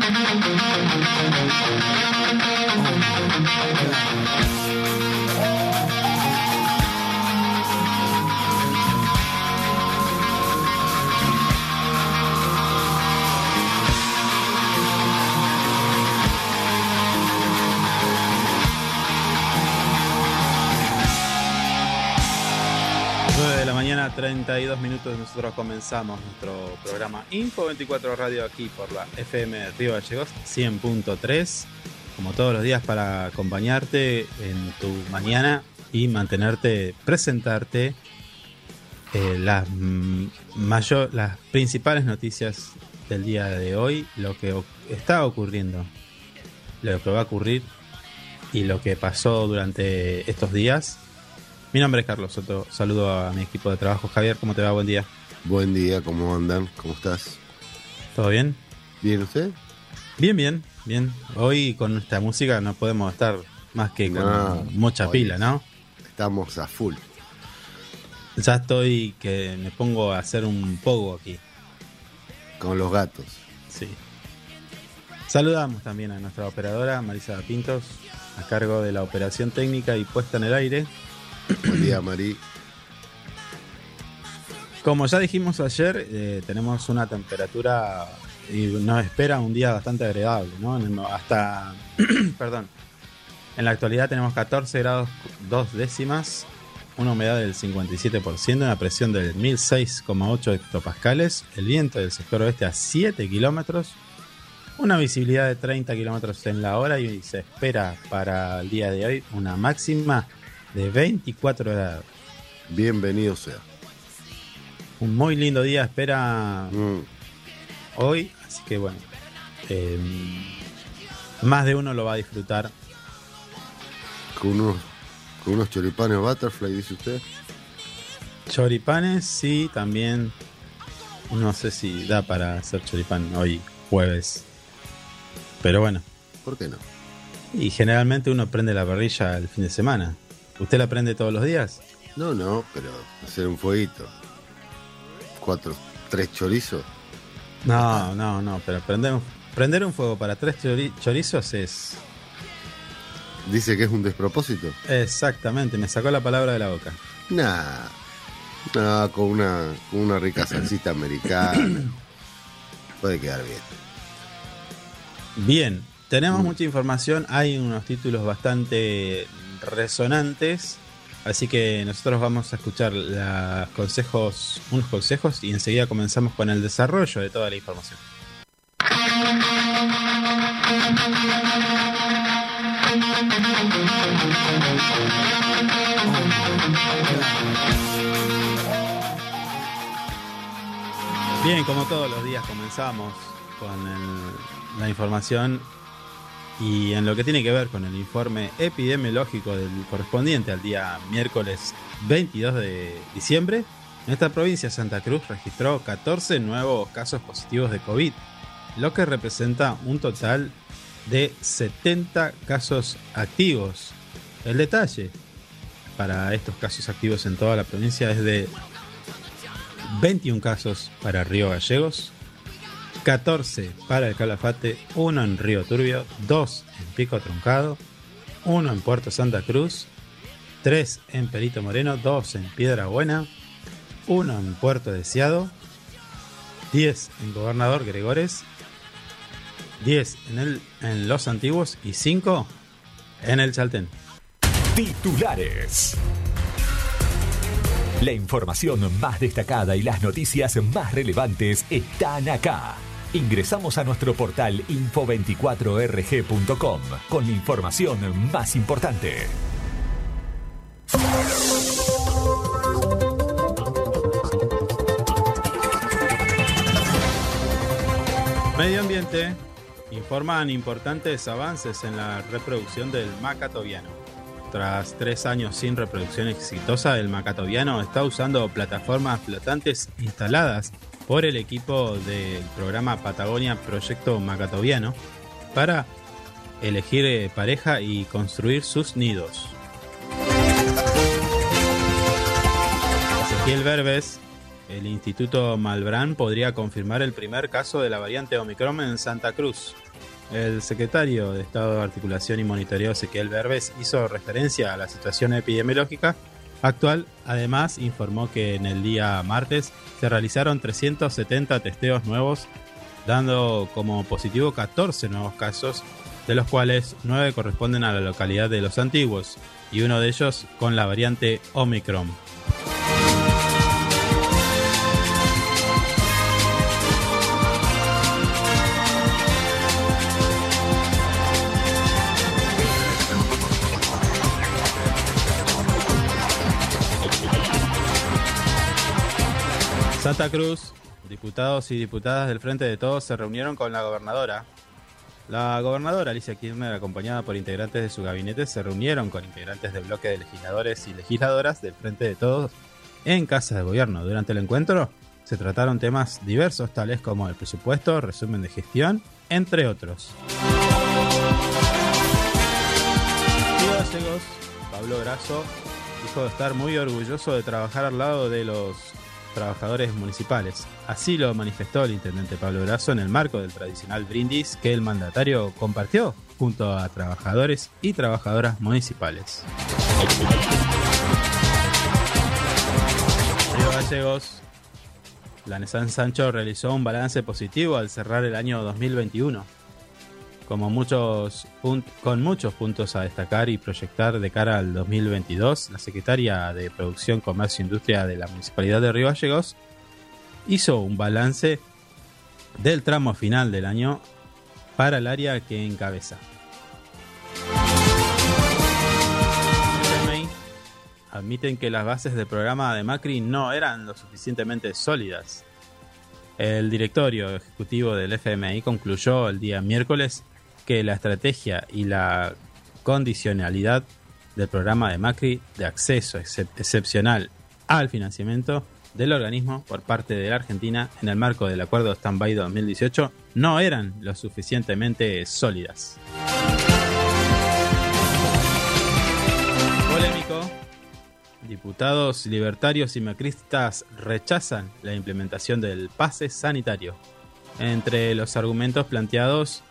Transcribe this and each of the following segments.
de 32 minutos. Nosotros comenzamos nuestro programa Info 24 Radio aquí por la FM Río Gallegos 100.3. Como todos los días, para acompañarte en tu mañana y mantenerte, presentarte eh, las, mm, mayor, las principales noticias del día de hoy, lo que está ocurriendo, lo que va a ocurrir y lo que pasó durante estos días. Mi nombre es Carlos Soto, saludo a mi equipo de trabajo. Javier, ¿cómo te va? Buen día. Buen día, ¿cómo andan? ¿Cómo estás? ¿Todo bien? ¿Bien usted? Bien, bien, bien. Hoy con esta música no podemos estar más que con No, mucha pila, ¿no? Estamos a full. Ya estoy que me pongo a hacer un pogo aquí. Con los gatos. Sí. Saludamos también a nuestra operadora Marisa Pintos, a cargo de la operación técnica y puesta en el aire. Buen día, Mari. Como ya dijimos ayer, eh, tenemos una temperatura y nos espera un día bastante agradable, ¿no? Hasta, perdón, en la actualidad tenemos 14 grados 2 décimas, una humedad del 57%, una presión del 1006,8 hectopascales, el viento del sector oeste a 7 kilómetros, una visibilidad de 30 kilómetros en la hora y se espera para el día de hoy una máxima de 24 grados. Bienvenido sea. Un muy lindo día espera Mm, hoy, así que bueno, eh, más de uno lo va a disfrutar. con, unos, con unos choripanes butterfly, dice usted. Choripanes, sí, también. No sé si da para hacer choripán hoy, jueves. Pero bueno, ¿Por qué no? y generalmente uno prende la parrilla el fin de semana. ¿Usted la prende todos los días? No, no, pero hacer un fueguito. Cuatro, tres chorizos. No, no, no, pero prender un, prender un fuego para tres chori- chorizos es Dice que es un despropósito. exactamente, me sacó la palabra de la boca. Nah. No, con una, con una rica salsita americana. Puede quedar bien. Bien, tenemos Mm. mucha información, hay unos títulos bastante resonantes, así que nosotros vamos a escuchar los consejos, unos consejos y enseguida comenzamos con el desarrollo de toda la información. Bien, como todos los días comenzamos con la información y en lo que tiene que ver con el informe epidemiológico del correspondiente al día miércoles 22 de diciembre, nuestra provincia Santa Cruz registró 14 nuevos casos positivos de COVID, lo que representa un total de 70 casos activos. El detalle para estos casos activos en toda la provincia es de 21 casos para Río Gallegos, 14 para el Calafate, 1 en Río Turbio, 2 en Pico Truncado, 1 en Puerto Santa Cruz, 3 en Perito Moreno, 2 en Piedra Buena, 1 en Puerto Deseado, 10 en Gobernador Gregores, 10 en, el, en Los Antiguos y 5 en el Chaltén. Titulares. La información más destacada y las noticias más relevantes están acá. Ingresamos a nuestro portal info24rg.com con la información más importante. Medio Ambiente informan importantes avances en la reproducción del macatoviano. Tras tres años sin reproducción exitosa, el macatoviano está usando plataformas flotantes instaladas por el equipo del programa Patagonia Proyecto Macatoviano para elegir eh, pareja y construir sus nidos. El Instituto Malbrán podría confirmar el primer caso de la variante Omicron en Santa Cruz. El secretario de Estado de Articulación y Monitoreo Ezequiel Berbes hizo referencia a la situación epidemiológica actual. Además, informó que en el día martes se realizaron 370 testeos nuevos, dando como positivo 14 nuevos casos, de los cuales 9 corresponden a la localidad de Los Antiguos y uno de ellos con la variante Omicron. Santa Cruz, diputados y diputadas del Frente de Todos se reunieron con la gobernadora. La gobernadora Alicia Kirchner, acompañada por integrantes de su gabinete, se reunieron con integrantes del bloque de legisladores y legisladoras del Frente de Todos en Casa de Gobierno. Durante el encuentro se trataron temas diversos tales como el presupuesto, resumen de gestión, entre otros. Pablo Grasso dijo estar muy orgulloso de trabajar al lado de los trabajadores municipales. Así lo manifestó el intendente Pablo Brazo en el marco del tradicional brindis que el mandatario compartió junto a trabajadores y trabajadoras municipales. Río Gallegos, la Nissan Sancho realizó un balance positivo al cerrar el año 2021 como muchos con muchos puntos a destacar y proyectar de cara al 2022, la secretaria de Producción, Comercio e Industria de la Municipalidad de Río Gallegos hizo un balance del tramo final del año para el área que encabeza. admiten que las bases del programa de Macri no eran lo suficientemente sólidas. El directorio ejecutivo del FMI concluyó el día miércoles que la estrategia y la condicionalidad del programa de Macri de acceso excepcional al financiamiento del organismo por parte de la Argentina en el marco del acuerdo Stand-by 2018 no eran lo suficientemente sólidas. Polémico. Diputados libertarios y macristas rechazan la implementación del pase sanitario. Entre los argumentos planteados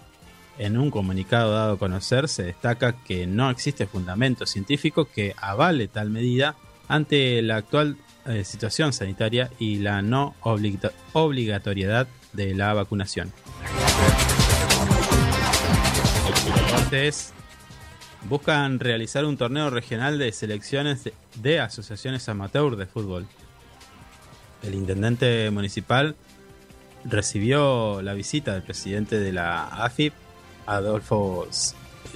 en un comunicado dado a conocer se destaca que no existe fundamento científico que avale tal medida ante la actual eh, situación sanitaria y la no obligatoriedad de la vacunación. Deportes buscan realizar un torneo regional de selecciones de asociaciones amateur de fútbol. El intendente municipal recibió la visita del presidente de la AFIP Adolfo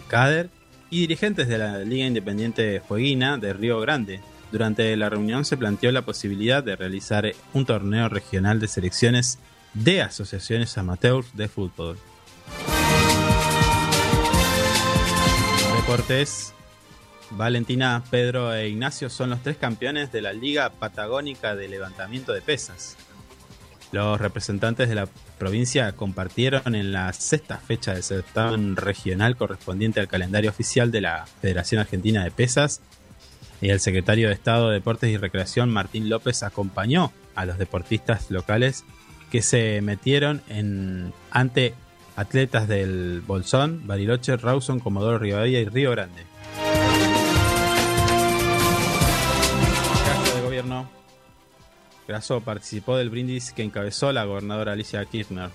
Cader y dirigentes de la Liga Independiente Fueguina de Río Grande. Durante la reunión se planteó la posibilidad de realizar un torneo regional de selecciones de asociaciones amateurs de fútbol. Deportes. Valentina, Pedro e Ignacio son los tres campeones de la Liga Patagónica de Levantamiento de Pesas. Los representantes de la provincia compartieron en la sexta fecha del certamen regional correspondiente al calendario oficial de la Federación Argentina de Pesas. Y el secretario de Estado de Deportes y Recreación, Martín López, acompañó a los deportistas locales que se metieron en, ante atletas del Bolsón, Bariloche, Rawson, Comodoro Rivadavia y Río Grande. Grasso participó del brindis que encabezó la gobernadora Alicia Kirchner.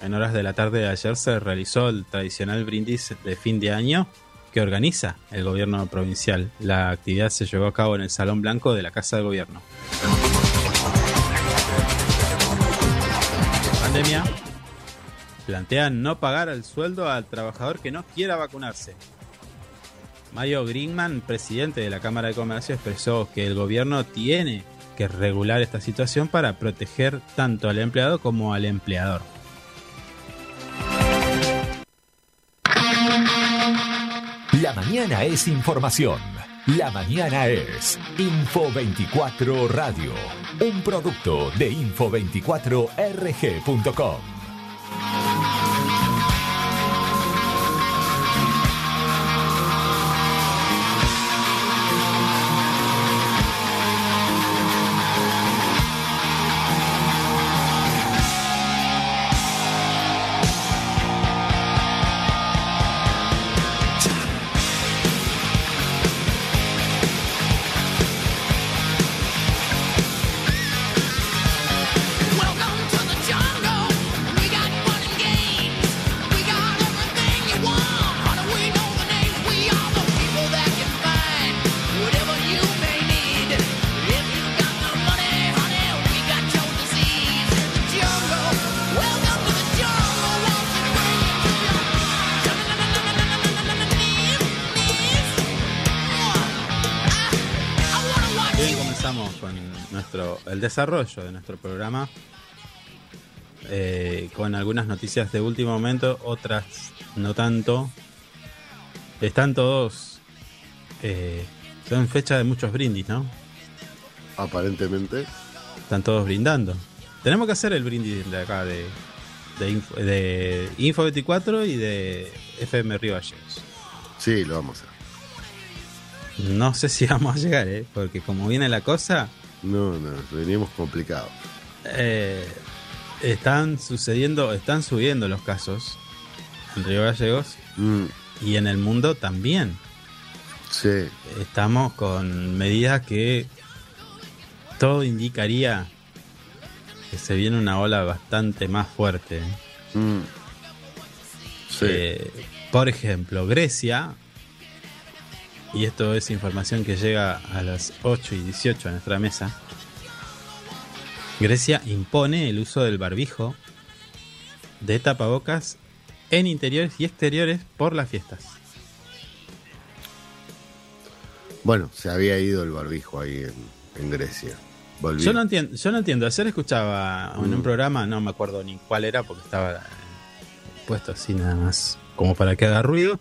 En horas de la tarde de ayer se realizó el tradicional brindis de fin de año que organiza el gobierno provincial. La actividad se llevó a cabo en el Salón Blanco de la Casa de Gobierno. Pandemia plantean no pagar el sueldo al trabajador que no quiera vacunarse. Mario Greenman, presidente de la Cámara de Comercio, expresó que el gobierno tiene regular esta situación para proteger tanto al empleado como al empleador. La mañana es información. La mañana es Info 24 Radio, un producto de info24rg.com. desarrollo de nuestro programa eh, con algunas noticias de último momento, otras no tanto. Están todos eh, son fecha de muchos brindis, ¿no? Aparentemente. Están todos brindando. Tenemos que hacer el brindis de acá de, de, Info, de Info 24 y de FM Río Gallegos. Sí, lo vamos a hacer. No sé si vamos a llegar, ¿eh? porque como viene la cosa, No, no, venimos complicados. eh, están sucediendo, están subiendo los casos en Río Gallegos Mm, y en el mundo también. sí, Estamos con medidas que todo indicaría que se viene una ola bastante más fuerte. mm, sí. Eh, por ejemplo, Grecia, y esto es información que llega a las 8 y 18 a nuestra mesa, Grecia impone el uso del barbijo de tapabocas en interiores y exteriores por las fiestas. Bueno, se había ido el barbijo ahí en, en Grecia. Yo no entiendo, yo no entiendo. Ayer escuchaba en un Mm. programa, no me acuerdo ni cuál era porque estaba puesto así nada más como para que haga ruido.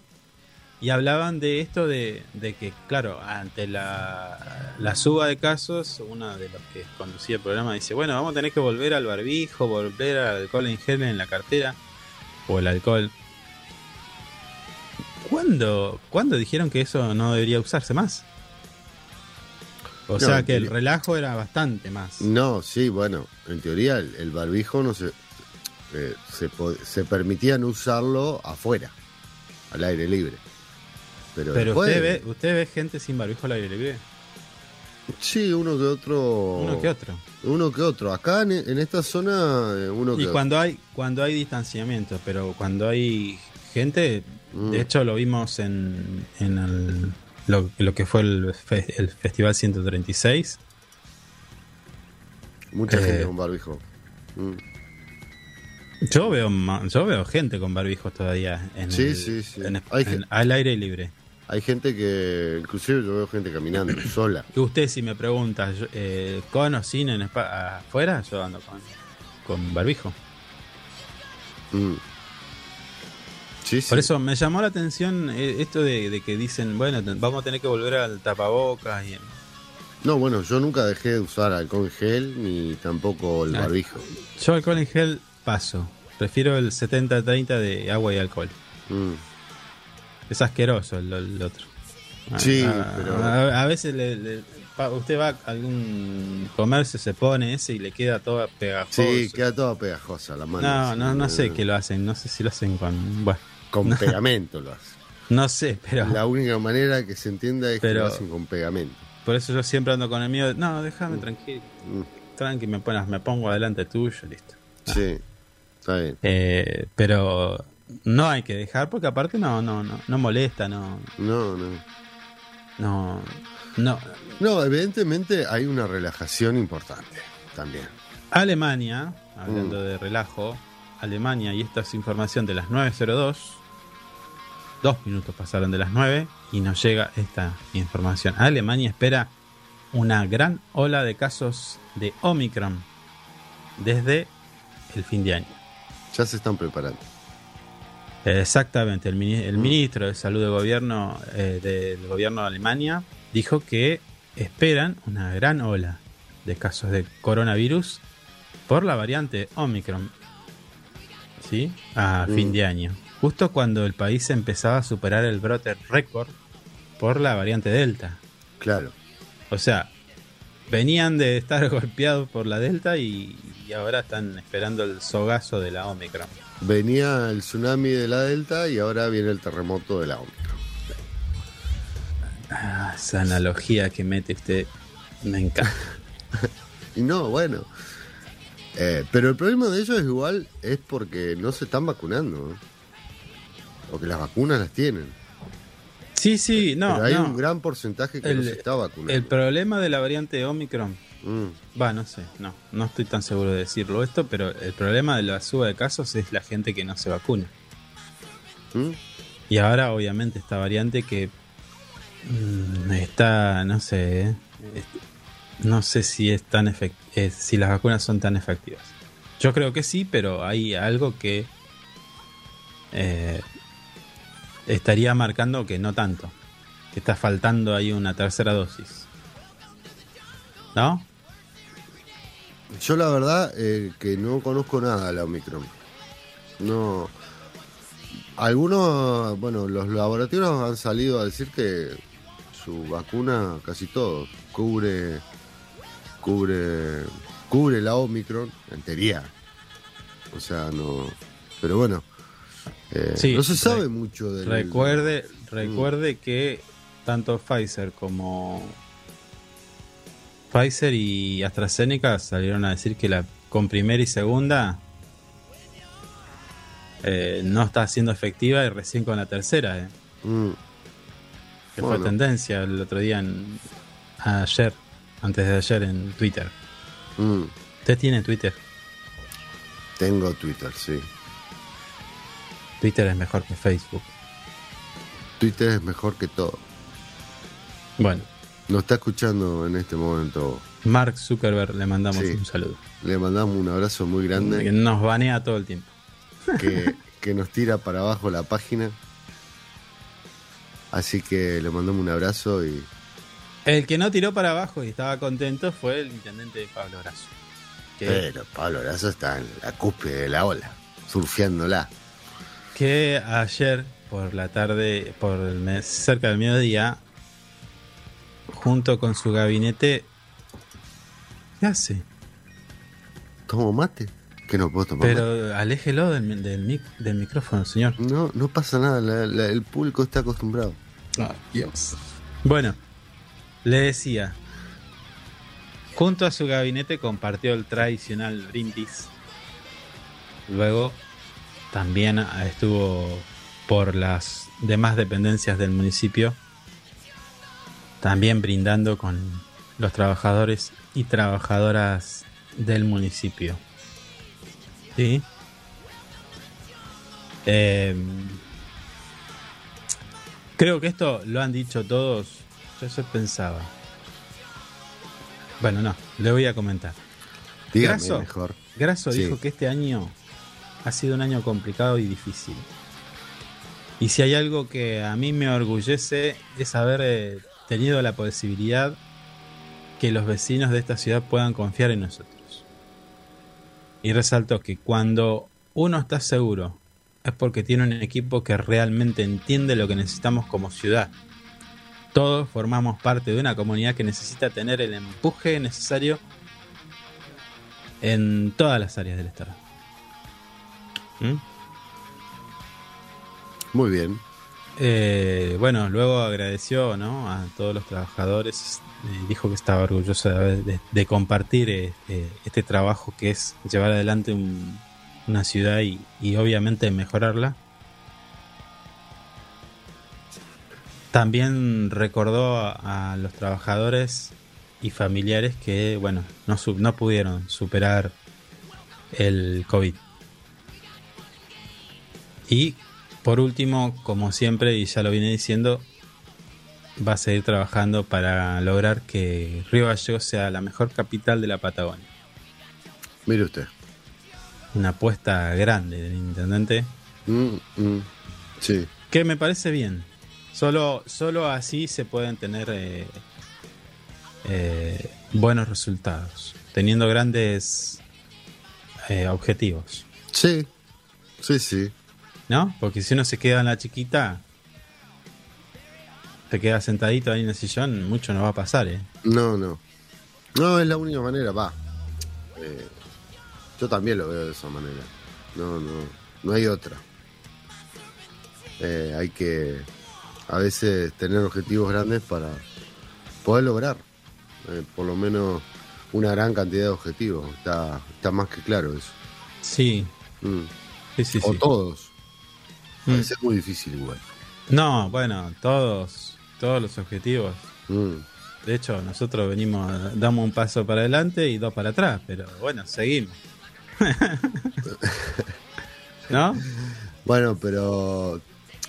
Y hablaban de esto de, de que, claro, ante la, la suba de casos, uno de los que conducía el programa dice, bueno, vamos a tener que volver al barbijo, volver al alcohol en gel en la cartera, o el alcohol. ¿Cuándo, ¿Cuándo dijeron que eso no debería usarse más? O No, sea que el relajo era bastante más. No, sí, bueno, en teoría el, el barbijo no se, eh, se, se permitía no usarlo afuera, al aire libre. Pero, Pero después- usted ve, usted ve gente sin barbijo al aire libre. Sí, uno que otro. Uno que otro. Uno que otro. Acá en, en esta zona, eh, uno que Y cuando hay, cuando hay distanciamiento, pero cuando hay gente, Mm. de hecho lo vimos en, en el- lo, lo que fue el, fe- el Festival 136. Mucha eh, gente con barbijo. Mm. Yo veo yo veo gente con barbijos todavía en, Sí, el- sí, sí. en- Hay en- gen- al aire libre. Hay gente que, inclusive yo veo gente caminando sola. Y usted si me pregunta, eh, ¿con o sin en afuera? Yo ando con, con barbijo. Mm. Sí, sí. Por eso me llamó la atención eh, esto de, de que dicen, bueno, vamos a tener que volver al tapabocas. Y, No, bueno, yo nunca dejé de usar alcohol en gel ni tampoco el Ah. barbijo. yo alcohol en gel paso. Prefiero el 70-30 de agua y alcohol. Mm. Es asqueroso el, el otro. A- Sí, a, pero- a, a veces le- le- pa- usted va a algún comercio, se pone ese y le queda toda pegajosa. Sí, queda toda pegajosa la mano. no, no, no sé qué lo hacen. No sé si lo hacen con... Bueno, Con pegamento lo hacen. no sé, pero... La única manera que se entienda es que Pero- lo hacen con pegamento. Por eso yo siempre ando con el mío. de, No, déjame tranquilo. Mm. Tranqui, me, pones, me pongo adelante tuyo, listo. Sí, está bien. Eh, pero no hay que dejar porque aparte no, no, no, no molesta, no, No, no. no, no. No, evidentemente hay una relajación importante también. Alemania, hablando Mm. de relajo, Alemania, y esta es información de las 9.02, dos minutos pasaron de las 9 y nos llega esta información. Alemania espera una gran ola de casos de Omicron desde el fin de año. Ya se están preparando. Exactamente, el, el ministro de Salud del gobierno, eh, del gobierno de Alemania dijo que esperan una gran ola de casos de coronavirus por la variante Omicron. ¿Sí? A Mm. fin de año. Justo cuando el país empezaba a superar el brote récord por la variante Delta. Claro. O sea, venían de estar golpeados por la Delta y, y ahora están esperando el sogazo de la Omicron. Venía el tsunami de la Delta y ahora viene el terremoto de la Omicron. Ah, esa analogía que mete usted me encanta. Y no, bueno. Eh, pero el problema de ellos es igual, es porque no se están vacunando. ¿no? Porque las vacunas las tienen. Sí, sí, no. pero hay no. un gran porcentaje que no El- se está vacunando. El problema de la variante Omicron, Mm, va, no sé, no, no estoy tan seguro de decirlo esto, pero el problema de la suba de casos es la gente que no se vacuna. mm. Y ahora, obviamente, esta variante que mm, está, no sé, eh, no sé si es tan efect- eh, si las vacunas son tan efectivas. Yo creo que sí, pero hay algo que eh, estaría marcando que no tanto. Que está faltando ahí una tercera dosis. ¿No? Yo la verdad eh, que no conozco nada de la Omicron. No. Algunos, bueno, los laboratorios han salido a decir que su vacuna, casi todos, cubre, cubre, cubre la Omicron, en teoría. O sea, no. Pero bueno, eh, Sí, no se sabe mucho del. Recuerde, recuerde que tanto Pfizer como Pfizer y AstraZeneca salieron a decir que la con primera y segunda eh, no está siendo efectiva y recién con la tercera, eh, Mm, que Bueno. fue tendencia el otro día, en, ayer, antes de ayer en Twitter. mm. ¿Usted tiene Twitter? Tengo Twitter, sí. Twitter es mejor que Facebook. Twitter es mejor que todo. Bueno, Nos está escuchando en este momento. Mark Zuckerberg le mandamos Sí. un saludo. Le mandamos un abrazo muy grande. Que nos banea todo el tiempo. que, que nos tira para abajo la página. Así que le mandamos un abrazo y El que no tiró para abajo y estaba contento fue el intendente Pablo Grasso. Que, pero Pablo Brazo está en la cúspide de la ola, surfeándola. que ayer por la tarde, por el mes, cerca del mediodía, junto con su gabinete, ¿qué hace? ¿Tomo mate? Que no puedo tomar mate? Pero aléjelo del, del, mic- del micrófono, señor. No, no pasa nada, la- la- el público está acostumbrado. Dios. Bueno, le decía, junto a su gabinete compartió el tradicional brindis. Luego también estuvo por las demás dependencias del municipio, también brindando con los trabajadores y trabajadoras del municipio. ¿Sí? Em, Creo que esto lo han dicho todos. Yo eso pensaba. Bueno, no, le voy a comentar. Dígame Graso. mejor. Grasso Sí. dijo que este año ha sido un año complicado y difícil. Y si hay algo que a mí me orgullece es haber eh, tenido la posibilidad que los vecinos de esta ciudad puedan confiar en nosotros. Y resaltó que cuando uno está seguro es porque tiene un equipo que realmente entiende lo que necesitamos como ciudad. Todos formamos parte de una comunidad que necesita tener el empuje necesario en todas las áreas del Estado. ¿Mm? Muy bien. Eh, bueno, luego agradeció ¿no? a todos los trabajadores, eh, dijo que estaba orgulloso de, compartir eh, eh, este trabajo que es llevar adelante un- una ciudad y, y obviamente mejorarla. También recordó a, los trabajadores y familiares que, bueno, no, no pudieron superar el COVID. Y por último, como siempre, y ya lo vine diciendo, va a seguir trabajando para lograr que Río Gallegos sea la mejor capital de la Patagonia. Mire usted. Una apuesta grande del intendente, Mm, mm. Sí. que me parece bien. Solo, solo así se pueden tener eh, eh, buenos resultados, teniendo grandes eh, objetivos, Sí. Sí, sí. ¿No? Porque si uno se queda en la chiquita, se queda sentadito ahí en el sillón, mucho no va a pasar, ¿eh? No, no. No, es la única manera, va. Eh, yo también lo veo de esa manera. No, no, no hay otra. Eh, hay que a veces tener objetivos grandes para poder lograr eh, por lo menos una gran cantidad de objetivos. Está, está más que claro eso. Sí, Mm. sí, sí. O sí. todos. Mm. A es muy difícil igual. No, bueno, todos, todos los objetivos. Mm. De hecho, nosotros venimos, damos un paso para adelante y dos para atrás, pero bueno, seguimos. ¿No? Bueno, pero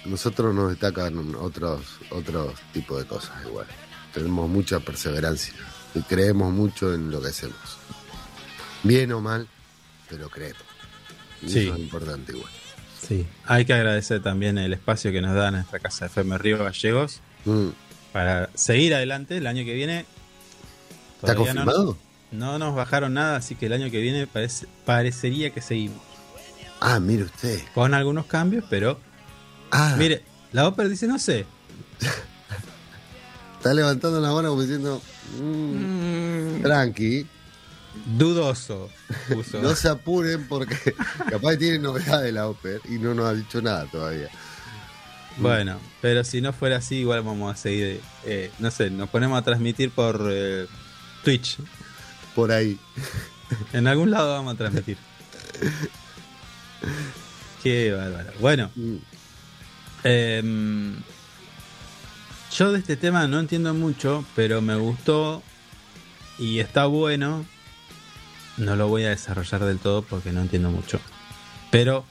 nosotros nos destacan otros otros tipos de cosas igual. Tenemos mucha perseverancia. Y creemos mucho en lo que hacemos. Bien o mal, pero creemos. Y Sí. Eso es importante igual. Sí, hay que agradecer también el espacio que nos da nuestra casa FM Río Gallegos Mm. para seguir adelante el año que viene. ¿Está Todavía no nos- confirmado? No, nos bajaron nada, así que el año que viene parece- parecería que seguimos. Ah, mire usted. Con algunos cambios, pero Ah, mire, la ópera dice, no sé. está levantando la mano como diciendo, mm, Mm, tranqui, dudoso. puso. no se apuren porque capaz tiene novedades la Oper y no nos ha dicho nada todavía. Bueno, pero si no fuera así, igual vamos a seguir. eh, no sé, nos ponemos a transmitir por eh, Twitch. Por ahí. En algún lado vamos a transmitir. Qué bárbaro. Bueno, Mm. Em, yo de este tema no entiendo mucho, pero me gustó y está bueno. No lo voy a desarrollar del todo porque no entiendo mucho. Pero,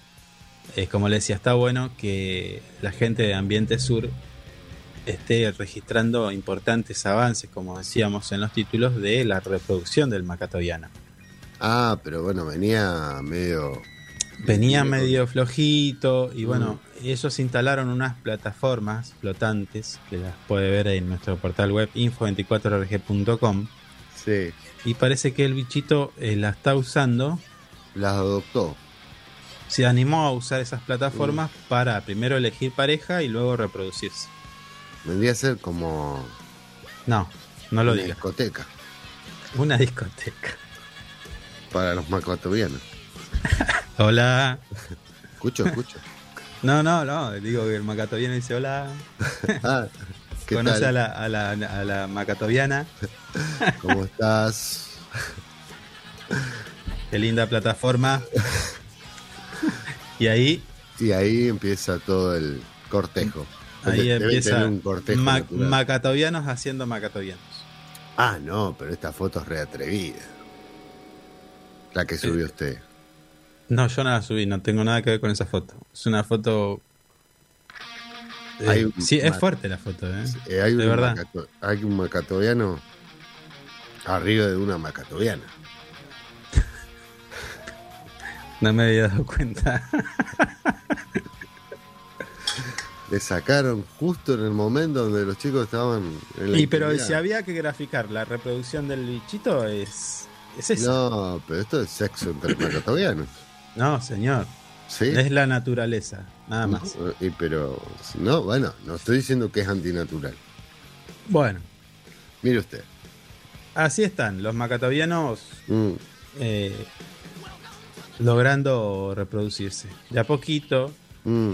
eh, como le decía, está bueno que la gente de Ambiente Sur esté registrando importantes avances, como decíamos en los títulos, de la reproducción del macatoviano. Ah, pero bueno, venía medio... Venía medio flojito y bueno, ellos instalaron unas plataformas flotantes que las puede ver en nuestro portal web info24rg.com Sí, y parece que el bichito eh, la está usando, las adoptó. se animó a usar esas plataformas para primero elegir pareja y luego reproducirse. Vendría a ser como No, no lo una discoteca Una discoteca. para los macatovianos. Hola. Escucho, escucho. No, no, no, digo que el macatoviano dice hola. Ah, ¿qué Conoce a la, a, la, a la macatoviana. ¿Cómo estás? Qué linda plataforma. y ahí, Y ahí empieza todo el cortejo. ahí Debe empieza un cortejo ma- natural. macatovianos haciendo macatovianos. Ah, no, pero esta foto es reatrevida. La que Eh, subió usted. No, yo no la subí, no tengo nada que ver con esa foto. Es una foto. Eh, Hay un- sí, es fuerte la foto, ¿eh? Eh, hay, de verdad. macato- hay un macatoviano arriba de una macatoviana. No me había dado cuenta. Le sacaron justo en el momento donde los chicos estaban en la y pero si había que graficar la reproducción del bichito, es. Es eso. No, pero esto es sexo entre macatovianos. No, señor. ¿Sí? Es la naturaleza, nada más. No, y pero, no, bueno, no estoy diciendo que es antinatural. Bueno, Mire usted. así están los macatovianos Mm, eh, logrando reproducirse. De a poquito. mm.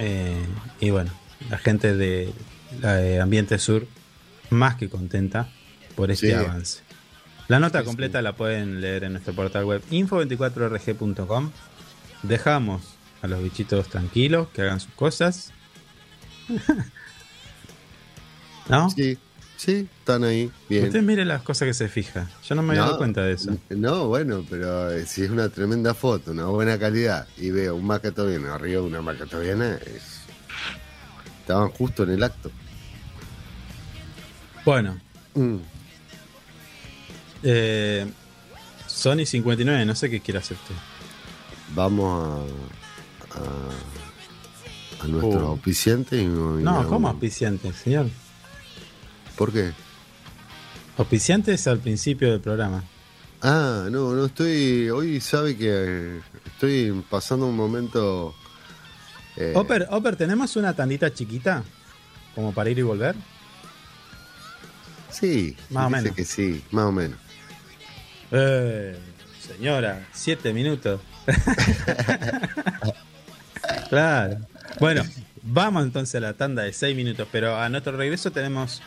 eh, y bueno, la gente de, la de Ambiente Sur más que contenta por este Sí. avance. La nota Sí, completa la pueden leer en nuestro portal web info24rg.com. Dejamos a los bichitos tranquilos, que hagan sus cosas. ¿No? Sí, sí, están ahí. Bien. Usted mire las cosas que se fija. Yo no me había No, dado cuenta de eso. No, bueno, pero eh, si es una tremenda foto, una buena calidad, y veo un macatoviano arriba de una macatoviana, es... estaban justo en el acto. Bueno, Mm. eh, Sony 59, no sé qué quiere hacer usted. Vamos a, a, a nuestro Uh. auspiciante y no, No, ¿cómo auspiciante, señor? ¿Por qué? Auspiciante es al principio del programa. Ah, no, no estoy. Hoy sabe que eh, estoy pasando un momento. eh, Oper, Oper, ¿tenemos una tandita chiquita? Como para ir y volver. Sí, Más o menos. que sí, más o menos. Eh, señora, siete minutos. claro. Bueno, vamos entonces a la tanda de seis minutos, pero a nuestro regreso tenemos.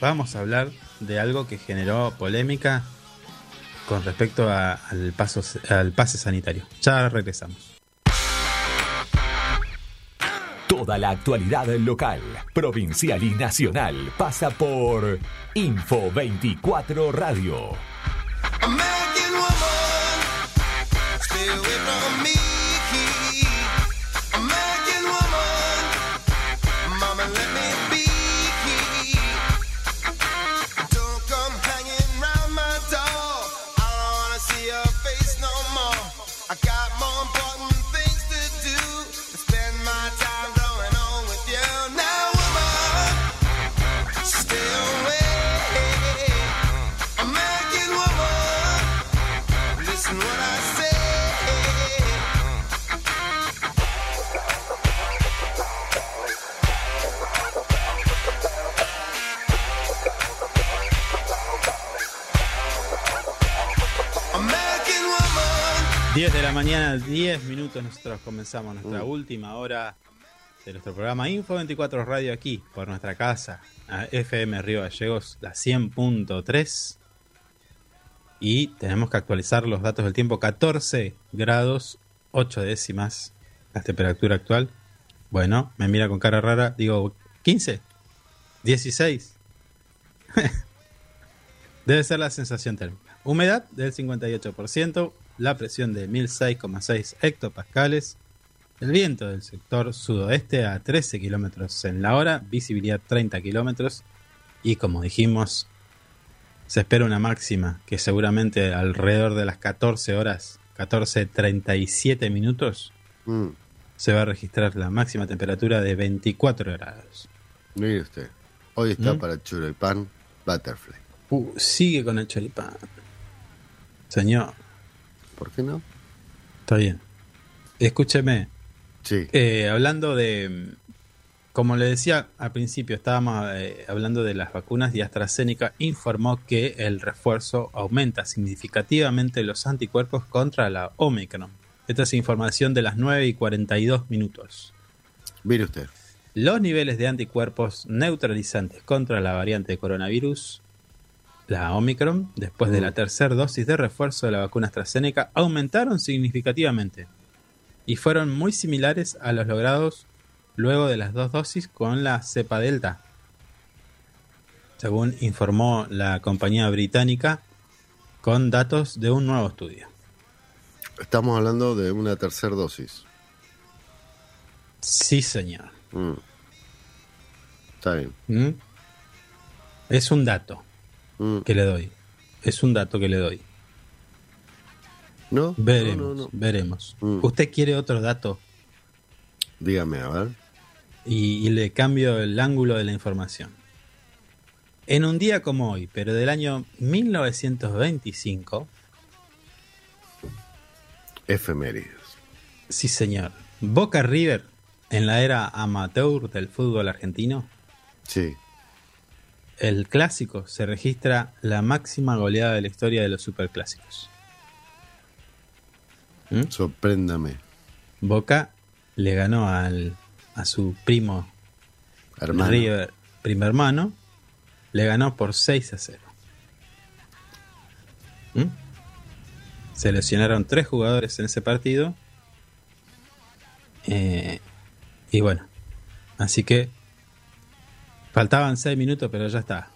Vamos a hablar de algo que generó polémica con respecto a- al, paso, al pase sanitario. Ya regresamos. Toda la actualidad local, provincial y nacional pasa por Info 24 Radio. 10 de la mañana, 10 minutos, nosotros comenzamos nuestra Uh. última hora de nuestro programa Info 24 Radio aquí, por nuestra casa, a FM Río Gallegos, la 100.3. Y tenemos que actualizar los datos del tiempo, 14 grados, 8 décimas, la temperatura actual. Bueno, me mira con cara rara, digo, 15, 16. Debe ser la sensación térmica. Humedad del 58%, la presión de 1006,6 hectopascales, el viento del sector sudoeste a 13 kilómetros en la hora, visibilidad 30 kilómetros y como dijimos, se espera una máxima que seguramente alrededor de las 14 horas, 14.37 minutos, Mm, se va a registrar la máxima temperatura de 24 grados. mire usted. Hoy está ¿Mm? para pan Butterfly. Uh, sigue con el choripán. Señor, ¿Por qué no? está bien. Escúcheme, Sí. Eh, hablando de, como le decía al principio, estábamos eh, hablando de las vacunas y AstraZeneca informó que el refuerzo aumenta significativamente los anticuerpos contra la Omicron. Esta es información de las 9 y 42 minutos. Mire usted. Los niveles de anticuerpos neutralizantes contra la variante de coronavirus, la Omicron, después de Mm. la tercera dosis de refuerzo de la vacuna AstraZeneca, aumentaron significativamente y fueron muy similares a los logrados luego de las dos dosis con la cepa Delta. Según informó la compañía británica con datos de un nuevo estudio. Estamos hablando de una tercera dosis. Sí, señor. Mm. Está bien. ¿Mm? Es un dato Mm. que le doy. Es un dato que le doy. ¿No? Veremos, No, no, no. veremos. Mm. ¿Usted quiere otro dato? Dígame, a ver. Y, y le cambio el ángulo de la información. En un día como hoy, pero del año 1925, Efemérides. sí señor, Boca River, en la era amateur del fútbol argentino, Sí. El clásico se registra la máxima goleada de la historia de los superclásicos. ¿Mm? Sorpréndame, Boca le ganó al, a su primo hermano. River, primo hermano, le ganó por 6 a 0. ¿Mm? Se lesionaron tres jugadores en ese partido. Eh, y bueno, así que faltaban 6 minutos, pero ya está.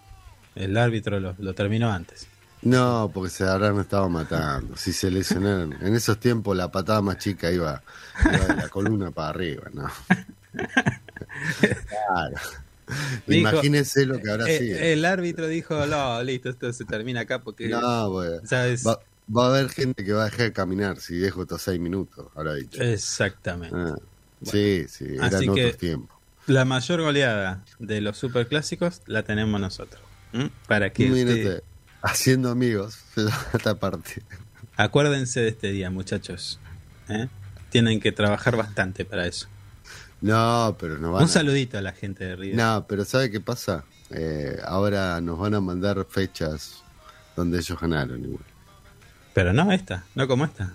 El árbitro lo, lo terminó antes. No, porque se habrán estado matando. Si se lesionaron. En esos tiempos la patada más chica iba, iba de la columna para arriba, ¿no? Claro. Dijo, Imagínese lo que habrá Eh, sido. el árbitro dijo, no, listo, esto se termina acá porque... no, ¿sabes? va, va a haber gente que va a dejar de caminar si dejo estos seis minutos, habrá dicho. Exactamente. Ah, sí, sí, eran Así otros que- tiempos. La mayor goleada de los superclásicos la tenemos nosotros. ¿m? Para que usted, haciendo amigos, esta parte. acuérdense de este día, muchachos. ¿eh? Tienen que trabajar bastante para eso. No, pero no van Un a- saludito a la gente de River. No, pero ¿sabe qué pasa? Eh, ahora nos van a mandar fechas donde ellos ganaron igual. Pero no esta, no como esta.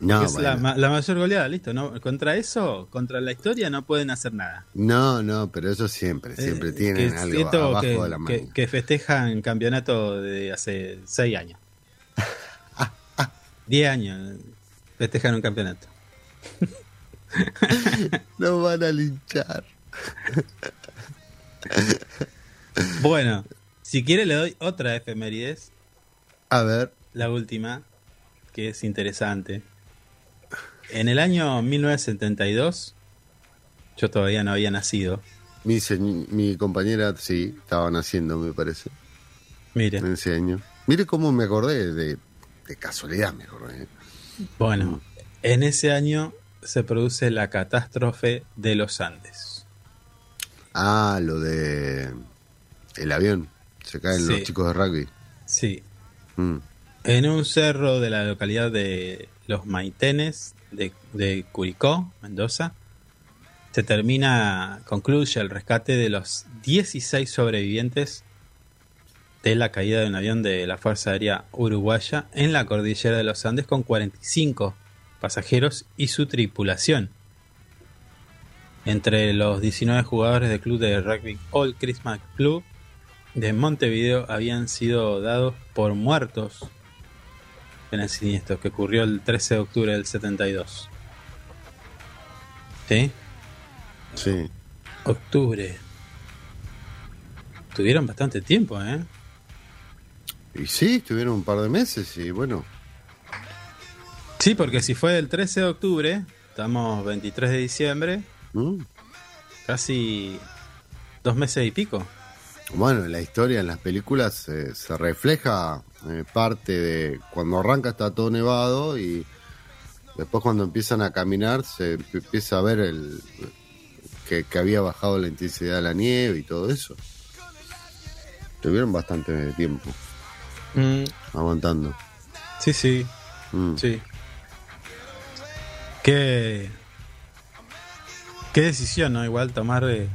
No, es la, bueno. ma- la mayor goleada, listo. ¿no? Contra eso, contra la historia, no pueden hacer nada. no, no, pero ellos siempre, siempre Eh, tienen que algo abajo que, de la mano. que, que festejan campeonato de hace seis años. Diez años festejan un campeonato. Nos van a linchar. Bueno, si quiere le doy otra efemérides, A ver, la última, que es interesante. En el año 1972, yo todavía no había nacido. mi, mi compañera sí, estaban haciendo, me parece, Mire, en ese año. Mire cómo me acordé, de, de casualidad me acordé. bueno, en ese año se produce la catástrofe de los Andes. Ah, lo de el avión. Se caen Sí. los chicos de rugby. Sí, Mm. En un cerro de la localidad de Los Maitenes de, Curicó, Mendoza, se termina, concluye el rescate de los 16 sobrevivientes de la caída de un avión de la Fuerza Aérea Uruguaya en la cordillera de los Andes con 45 pasajeros y su tripulación. Entre los 19 jugadores del club de rugby All Christmas Club de Montevideo habían sido dados por muertos en el siniestro que ocurrió el 13 de octubre del 72. ¿Sí? Sí. Octubre. Tuvieron bastante tiempo, ¿eh? Y sí, estuvieron un par de meses y bueno. Sí, porque si fue el 13 de octubre, estamos 23 de diciembre, ¿Mm? casi dos meses y pico. Bueno, en la historia, en las películas, eh, se refleja eh, parte de cuando arranca está todo nevado y después cuando empiezan a caminar se emp- empieza a ver el que, que había bajado la intensidad de la nieve y todo eso. Tuvieron bastante tiempo Mm, aguantando. sí, sí, Mm. sí. Qué, qué decisión, ¿no? Igual tomar de...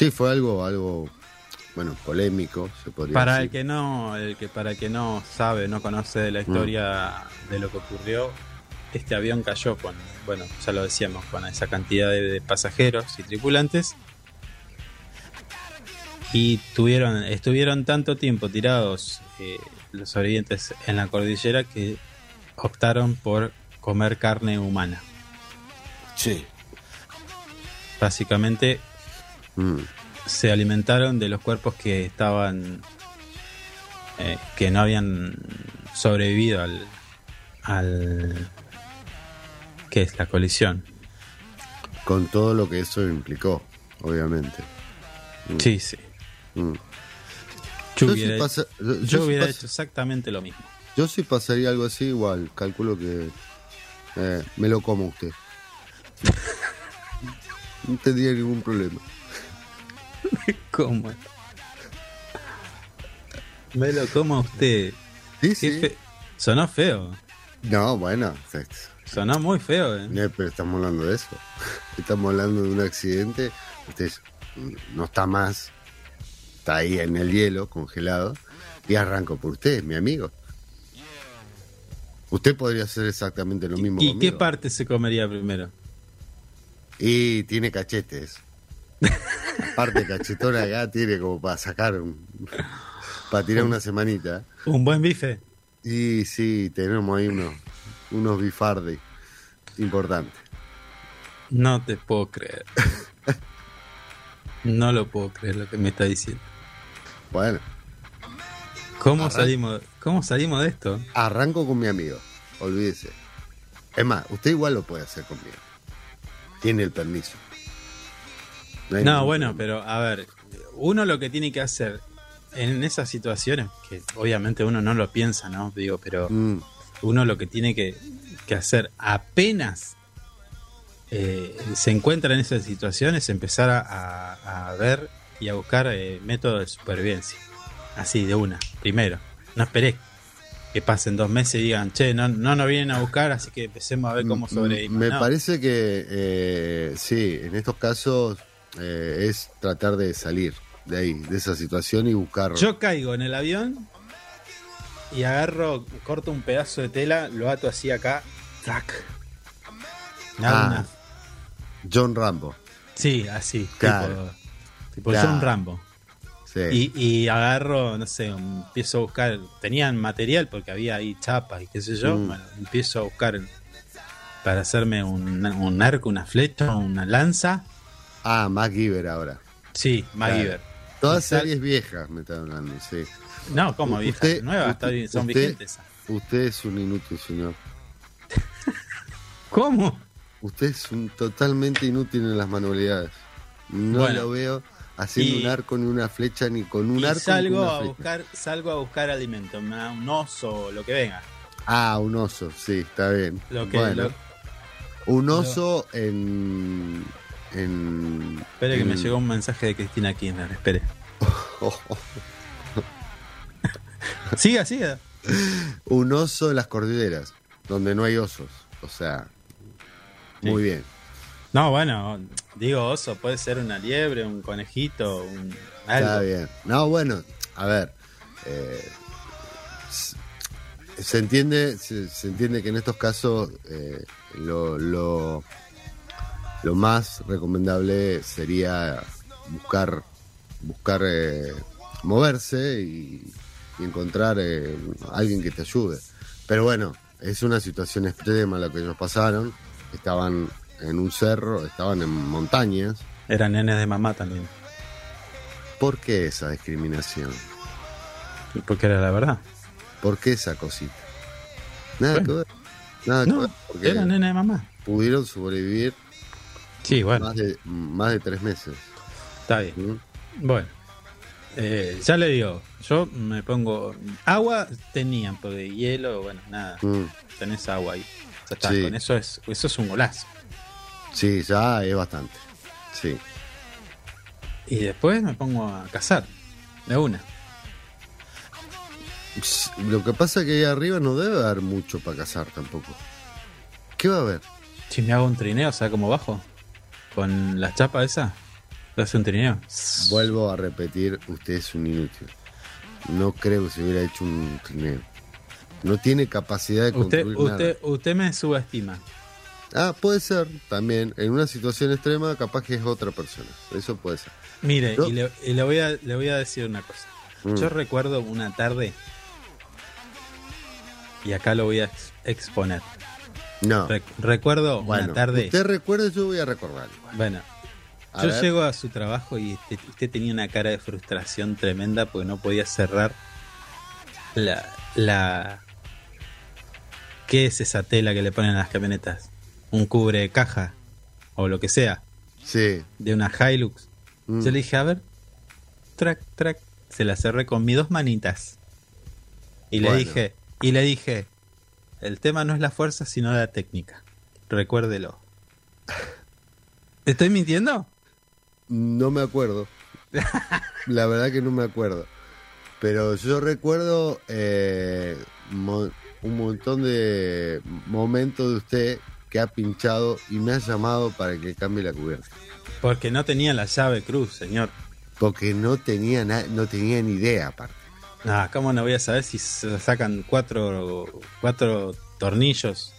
Sí, fue algo, algo, bueno, polémico, se podría Para decir. el que no, el que para el que no sabe, no conoce de la historia de lo que ocurrió, este avión cayó con, bueno, ya lo decíamos, con esa cantidad de, de pasajeros y tripulantes. Y tuvieron, estuvieron tanto tiempo tirados eh, los sobrevivientes en la cordillera que optaron por comer carne humana. Sí. Básicamente Mm. se alimentaron de los cuerpos que estaban eh, que no habían sobrevivido al al que es la colisión Con todo lo que eso implicó, obviamente. sí sí Mm. yo Yo hubiera, si yo- yo yo si hubiera hecho exactamente lo mismo Yo si pasaría algo así, igual, calculo que eh, me lo como usted. no tendría ningún problema. cómo me lo coma usted Sí, Qué sí. fe- sonó feo No, bueno, sonó muy feo eh. eh, pero estamos hablando de eso. Estamos hablando de un accidente. Usted no está más, está ahí en el hielo, congelado, y arranco por usted, mi amigo. Usted podría hacer exactamente lo mismo y qué parte se comería primero Y tiene cachetes. Aparte, cachetona acá tiene como para sacar un. para tirar una semanita. un buen bife Y sí, tenemos ahí unos, unos bifardi importantes. No te puedo creer. No lo puedo creer lo que me está diciendo. Bueno, ¿Cómo salimos, ¿Cómo salimos de esto? arranco con mi amigo. Olvídese. Es más, usted igual lo puede hacer conmigo. Tiene el permiso. No, bueno, pero a ver, uno lo que tiene que hacer en esas situaciones, que obviamente uno no lo piensa, ¿no? Digo, pero Mm, uno lo que tiene que, que hacer apenas eh, se encuentra en esas situaciones, empezar a, a- a ver y a buscar eh, métodos de supervivencia. Así, de una, primero. No esperé que pasen dos meses y digan, che, no, no nos vienen a buscar, así que empecemos a ver cómo mm, sobrevivimos. Me No. parece que eh, sí, en estos casos eh, es tratar de salir de ahí, de esa situación y buscar. Yo caigo en el avión y agarro, corto un pedazo de tela, lo ato así acá. Me hago Ah, una- John Rambo. Sí, así, Claro. tipo, tipo Claro. John Rambo. Sí. Y, y agarro, no sé, empiezo a buscar, tenían material porque había ahí chapas y qué sé yo, Mm. bueno, empiezo a buscar para hacerme un, un arco, una flecha, una lanza. Ah, MacGyver ahora. Sí, MacGyver. Claro. Todas series viejas me están hablando, sí. No, como viejas, Usted- nuevas, usted- son usted- vigentes. Usted es un inútil, señor. ¿Cómo? Usted es un totalmente inútil en las manualidades. No Bueno. lo veo haciendo Y- un arco ni una flecha ni con un y arco ni salgo con una a flecha. buscar, salgo a buscar alimento, un oso, lo que venga. Ah, un oso, sí, está bien. Lo que, bueno, lo- un oso en. En espere que me llegó un mensaje de Cristina Kirchner, espere. oh, oh, Siga, siga. un oso en las cordilleras, donde no hay osos. O sea, muy bien. No, bueno, digo oso, puede ser una liebre, un conejito, un Está algo. bien. No, bueno, a ver. eh, se entiende, se, se entiende que en estos casos eh, lo, lo, lo más recomendable sería buscar, buscar eh, moverse y, y encontrar eh, alguien que te ayude. Pero bueno, es una situación extrema la que ellos pasaron. Estaban en un cerro, estaban en montañas. Eran nenes de mamá también. ¿Por qué esa discriminación? Porque era la verdad. ¿Por qué esa cosita? Nada Bueno. que ver. Nada que ver. Porque eran nenes de mamá. pudieron sobrevivir Sí, bueno, más, de, más de tres meses. está bien. ¿Mm? Bueno, eh, ya le digo, yo me pongo. Agua tenían, porque hielo, bueno, nada. Mm. Tenés agua ahí. Ya está, Sí. con eso es, eso es un golazo. Sí, ya es bastante. Sí. Y después me pongo a cazar, de una. Lo que pasa es que ahí arriba no debe haber mucho para cazar tampoco. ¿Qué va a haber? Si me hago un trineo, ¿sabes cómo bajo? Con la chapa esa, te hace un trineo. Vuelvo a repetir, usted es un inútil. No creo que se hubiera hecho un trineo. No tiene capacidad de Usted, construir usted, usted me subestima. nada. Ah, puede ser también. En una situación extrema, capaz que es otra persona. Eso puede ser. Mire, y, le, y le voy a, le voy a decir una cosa. Mm. Yo recuerdo una tarde, y acá lo voy a ex- exponer. No. Re- recuerdo bueno, una tarde. usted recuerde, yo voy a recordar. Bueno, A yo ver. llego a su trabajo y este- usted tenía una cara de frustración tremenda porque no podía cerrar la, la... ¿Qué es esa tela que le ponen a las camionetas? Un cubre caja o lo que sea Sí. de una Hilux. Mm. Yo le dije, a ver, track, track. Se la cerré con mis dos manitas. Y le dije, y le dije, el tema no es la fuerza, sino la técnica. Recuérdelo. ¿Estoy mintiendo? No me acuerdo. La verdad que no me acuerdo. Pero yo recuerdo eh, mo- un montón de momentos de usted que ha pinchado y me ha llamado para que cambie la cubierta. Porque no tenía la llave cruz, señor. Porque no tenía, no tenía ni idea aparte. Ah, ¿cómo no voy a saber si se sacan cuatro, cuatro tornillos?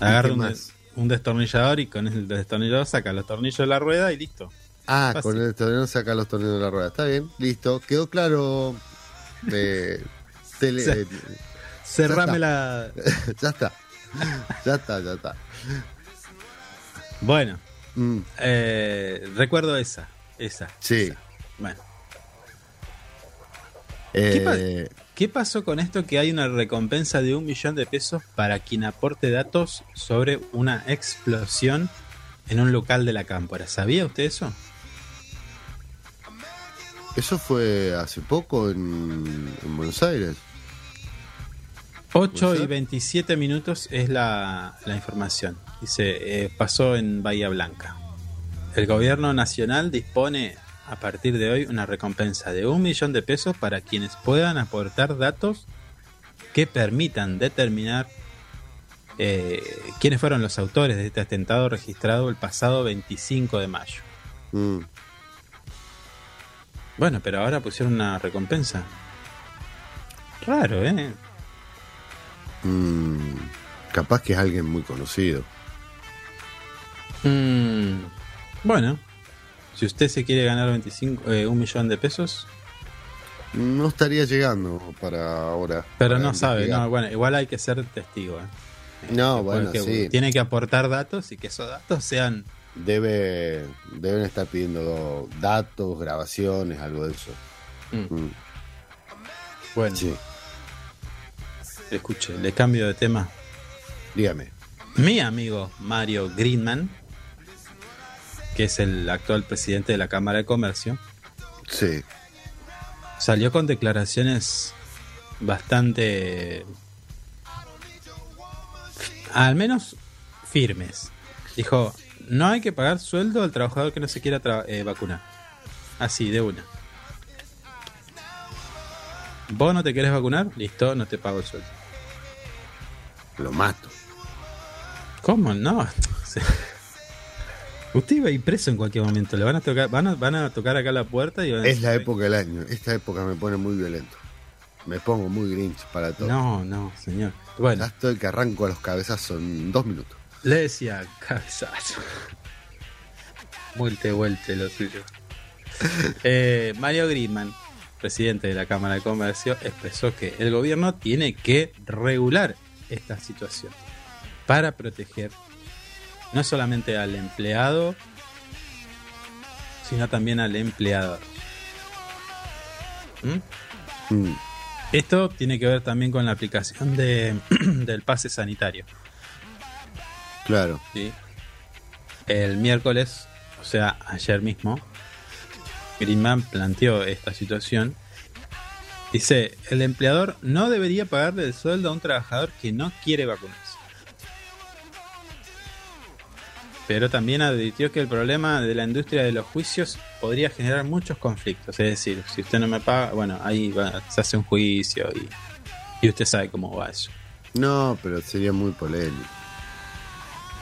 Agarra un, un destornillador y con el destornillador saca los tornillos de la rueda y listo. Ah, Fácil. con el tornillo saca los tornillos de la rueda. Está bien, listo. Quedó claro. Eh, tele- eh, Cerrame la... ya está. Ya está, ya está. Bueno, Mm, eh, recuerdo esa, esa. Sí. esa. Bueno, ¿Qué pa- eh, ¿qué pasó con esto que hay una recompensa de un millón de pesos para quien aporte datos sobre una explosión en un local de la cámpora? ¿Sabía usted eso? eso fue hace poco en, en Buenos Aires. 8 ¿Puede y ser? 27 minutos es la, la información. Dice, eh, pasó en Bahía Blanca. El gobierno nacional dispone a partir de hoy una recompensa de un millón de pesos para quienes puedan aportar datos que permitan determinar eh, quiénes fueron los autores de este atentado registrado el pasado 25 de mayo. Mm, Bueno, pero ahora pusieron una recompensa. Raro, ¿eh? mm, capaz que es alguien muy conocido. Mm, bueno, si usted se quiere ganar 25, eh, un millón de pesos, No estaría llegando para ahora. pero para no sabe, no, bueno, igual hay que ser testigo. ¿eh? No, Porque bueno, sí. Tiene que aportar datos y que esos datos sean. Debe, deben estar pidiendo datos, grabaciones, algo de eso. Mm, Mm, bueno, sí, escuche, le cambio de tema. dígame. Mi amigo Mario Greenman, que es el actual presidente de la Cámara de Comercio, Sí. salió con declaraciones bastante al menos firmes dijo no hay que pagar sueldo al trabajador que no se quiera eh, vacunar así de una vos no te querés vacunar listo no te pago el sueldo Lo mato. cómo no. usted iba a ir preso en cualquier momento le van a tocar van a, van a tocar acá la puerta y van a Es la época del año. Esta época me pone muy violento. Me pongo muy grinch para todo. No, no, señor. Ya Bueno, estoy que arranco a los cabezazos en dos minutos. le decía cabezazo. Muelte, vuelte lo suyo. Eh, Mario Gridman, presidente de la Cámara de Comercio, expresó que el gobierno tiene que regular esta situación para proteger no solamente al empleado, sino también al empleador. ¿Mm? Mm, Esto tiene que ver también con la aplicación de, del pase sanitario. claro. ¿sí? El miércoles, o sea, ayer mismo, Greenman planteó esta situación. Dice, el empleador no debería pagarle el sueldo a un trabajador que no quiere vacunarse. Pero también advirtió que el problema de la industria de los juicios podría generar muchos conflictos. Es decir, si usted no me paga, bueno, ahí va- se hace un juicio y, y usted sabe cómo va eso. No, pero sería muy polémico.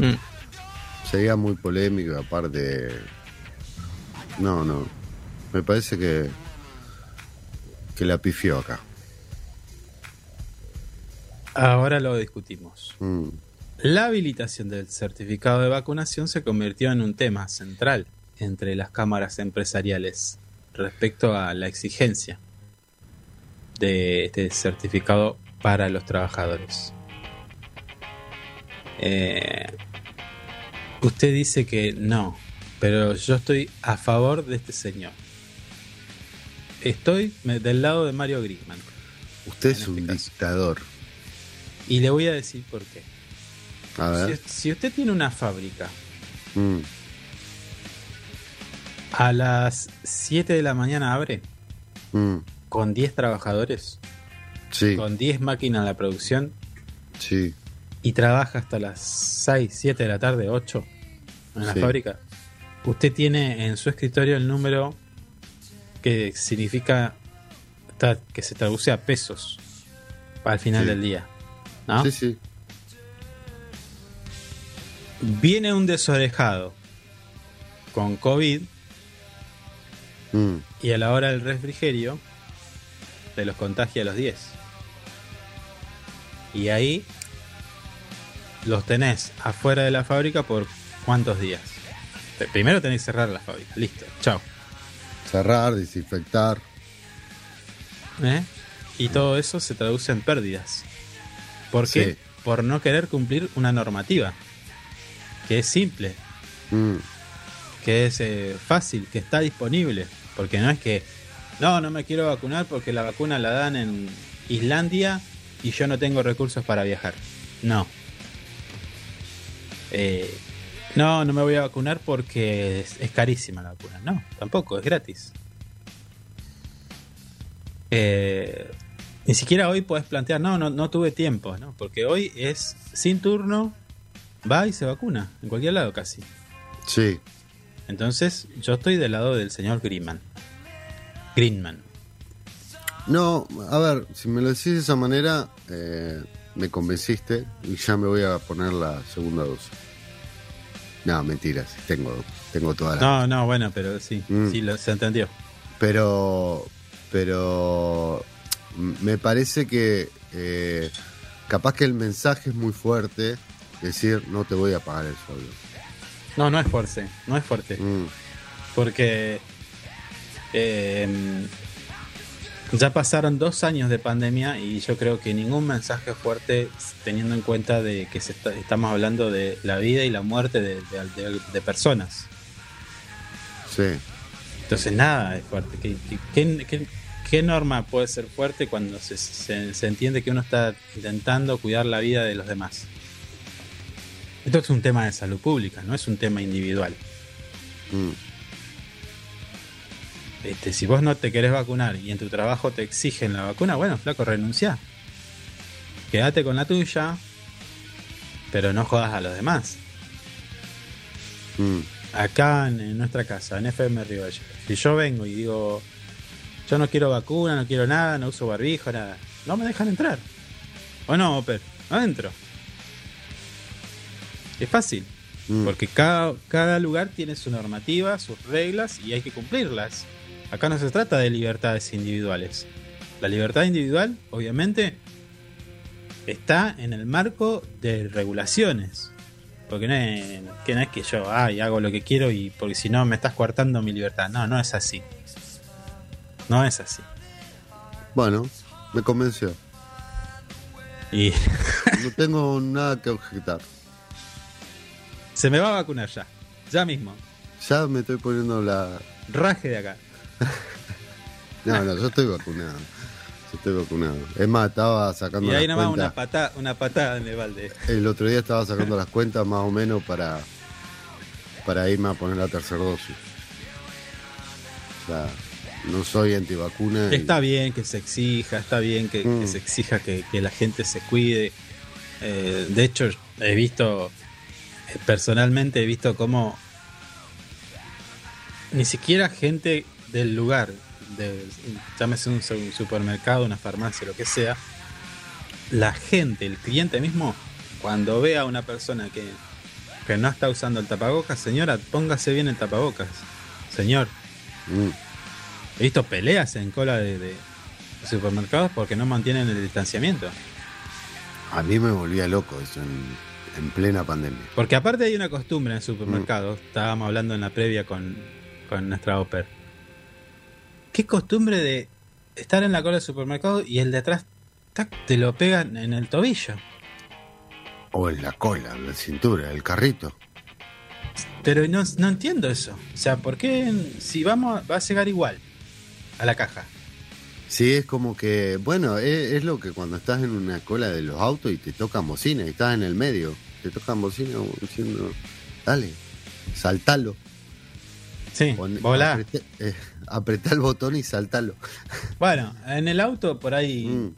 Mm. Sería muy polémico, aparte. No, no. Me parece que. que la pifió acá. Ahora lo discutimos. Mm, La habilitación del certificado de vacunación se convirtió en un tema central entre las cámaras empresariales respecto a la exigencia de este certificado para los trabajadores. Eh, usted dice que no, pero yo estoy a favor de este señor. Estoy del lado de Mario Griezmann Usted es un este caso. dictador. y le voy a decir por qué. A ver. Si, si usted tiene una fábrica Mm, a las 7 de la mañana abre mm, con 10 trabajadores, sí, con 10 máquinas en la producción sí. y trabaja hasta las 6, 7 de la tarde, 8 en la Sí. fábrica. Usted tiene en su escritorio el número que significa que se traduce a pesos al final del día. ¿no? Sí, sí. Viene un desorejado con COVID Mm, y a la hora del refrigerio te los contagia a los 10. Y ahí los tenés afuera de la fábrica por cuántos días. Primero tenés que cerrar la fábrica. Listo. Chao. Cerrar, desinfectar. ¿Eh? Y todo eso se traduce en pérdidas. ¿Por qué? Sí. Por no querer cumplir una normativa. Que es simple, Mm, que es eh, fácil, que está disponible. Porque no es que, no, no me quiero vacunar porque la vacuna la dan en Islandia y yo no tengo recursos para viajar. No. Eh, no, no me voy a vacunar porque es, es carísima la vacuna. No, tampoco, es gratis. Eh, ni siquiera hoy puedes plantear, no, no, no tuve tiempo, ¿no? Porque hoy es sin turno, va y se vacuna, en cualquier lado casi. sí. Entonces, yo estoy del lado del señor Greenman. Greenman. No, a ver, si me lo decís de esa manera, eh, me convenciste y ya me voy a poner la segunda dosis. No, mentiras, tengo, tengo toda la... No, no, bueno, pero sí, Mm. sí, lo, se entendió. Pero, pero me parece que eh, capaz que el mensaje es muy fuerte, decir no te voy a pagar el sueldo. No, no es fuerte, no es fuerte. Mm, Porque eh, ya pasaron dos años de pandemia y yo creo que ningún mensaje fuerte, teniendo en cuenta de que se está- estamos hablando de la vida y la muerte de, de- de- de personas. sí, Entonces nada es fuerte. ¿Qué, qué- qué- norma puede ser fuerte cuando se, se- se entiende que uno está intentando cuidar la vida de los demás? Esto es un tema de salud pública, no es un tema individual. mm, Este, si vos no te querés vacunar y en tu trabajo te exigen la vacuna, bueno, flaco, renuncia. Quédate con la tuya, pero no jodas a los demás. mm, Acá en, nuestra casa, en FM Río Gallegos, si yo vengo y digo, yo no quiero vacuna, no quiero nada, no uso barbijo, nada, no me dejan entrar. ¿O no, Oper? No entro. Es fácil, mm. porque cada, cada lugar tiene su normativa, sus reglas y hay que cumplirlas. Acá no se trata de libertades individuales. La libertad individual, obviamente, está en el marco de regulaciones. Porque no es que, no es que yo ay, hago lo que quiero y porque si no me estás coartando mi libertad. No, no es así. No es así. Bueno, me convenció. Y No tengo nada que objetar. Se me va a vacunar ya. Ya mismo. Ya me estoy poniendo la. Raje de acá. No, no, yo estoy vacunado. Yo estoy vacunado. Es más, estaba sacando Y ahí las nomás cuentas. una patada, una patada en el balde. El otro día estaba sacando las cuentas más o menos para para irme a poner la tercera dosis. O sea, no soy antivacuna. y- Está bien que se exija, está bien que, que Mm. se exija que, que la gente se cuide. Eh, de hecho, he visto, personalmente he visto cómo ni siquiera gente del lugar, de, llámese un, su- un supermercado, una farmacia, lo que sea, la gente, el cliente mismo, cuando ve a una persona que, que no está usando el tapabocas, señora, póngase bien el tapabocas. Señor, Mm. He visto peleas en cola de, de supermercados porque no mantienen el distanciamiento. A mí me volvía loco eso en, en plena pandemia. Porque aparte hay una costumbre en supermercados, estábamos hablando en la previa con, con nuestra Oper. ¿Qué costumbre de estar en la cola del supermercado y el de atrás tac, te lo pegan en el tobillo? O en la cola, en la cintura, el carrito. Pero no, no entiendo eso. O sea, ¿por qué en- si vamos va a llegar igual a la caja? Sí, es como que, bueno, es, es lo que cuando estás en una cola de los autos y te tocan bocina y estás en el medio, te tocan bocina diciendo, dale, saltalo. Sí, Pon- volá. apreté- eh, apretá el botón y saltalo. Bueno, en el auto por ahí Mm.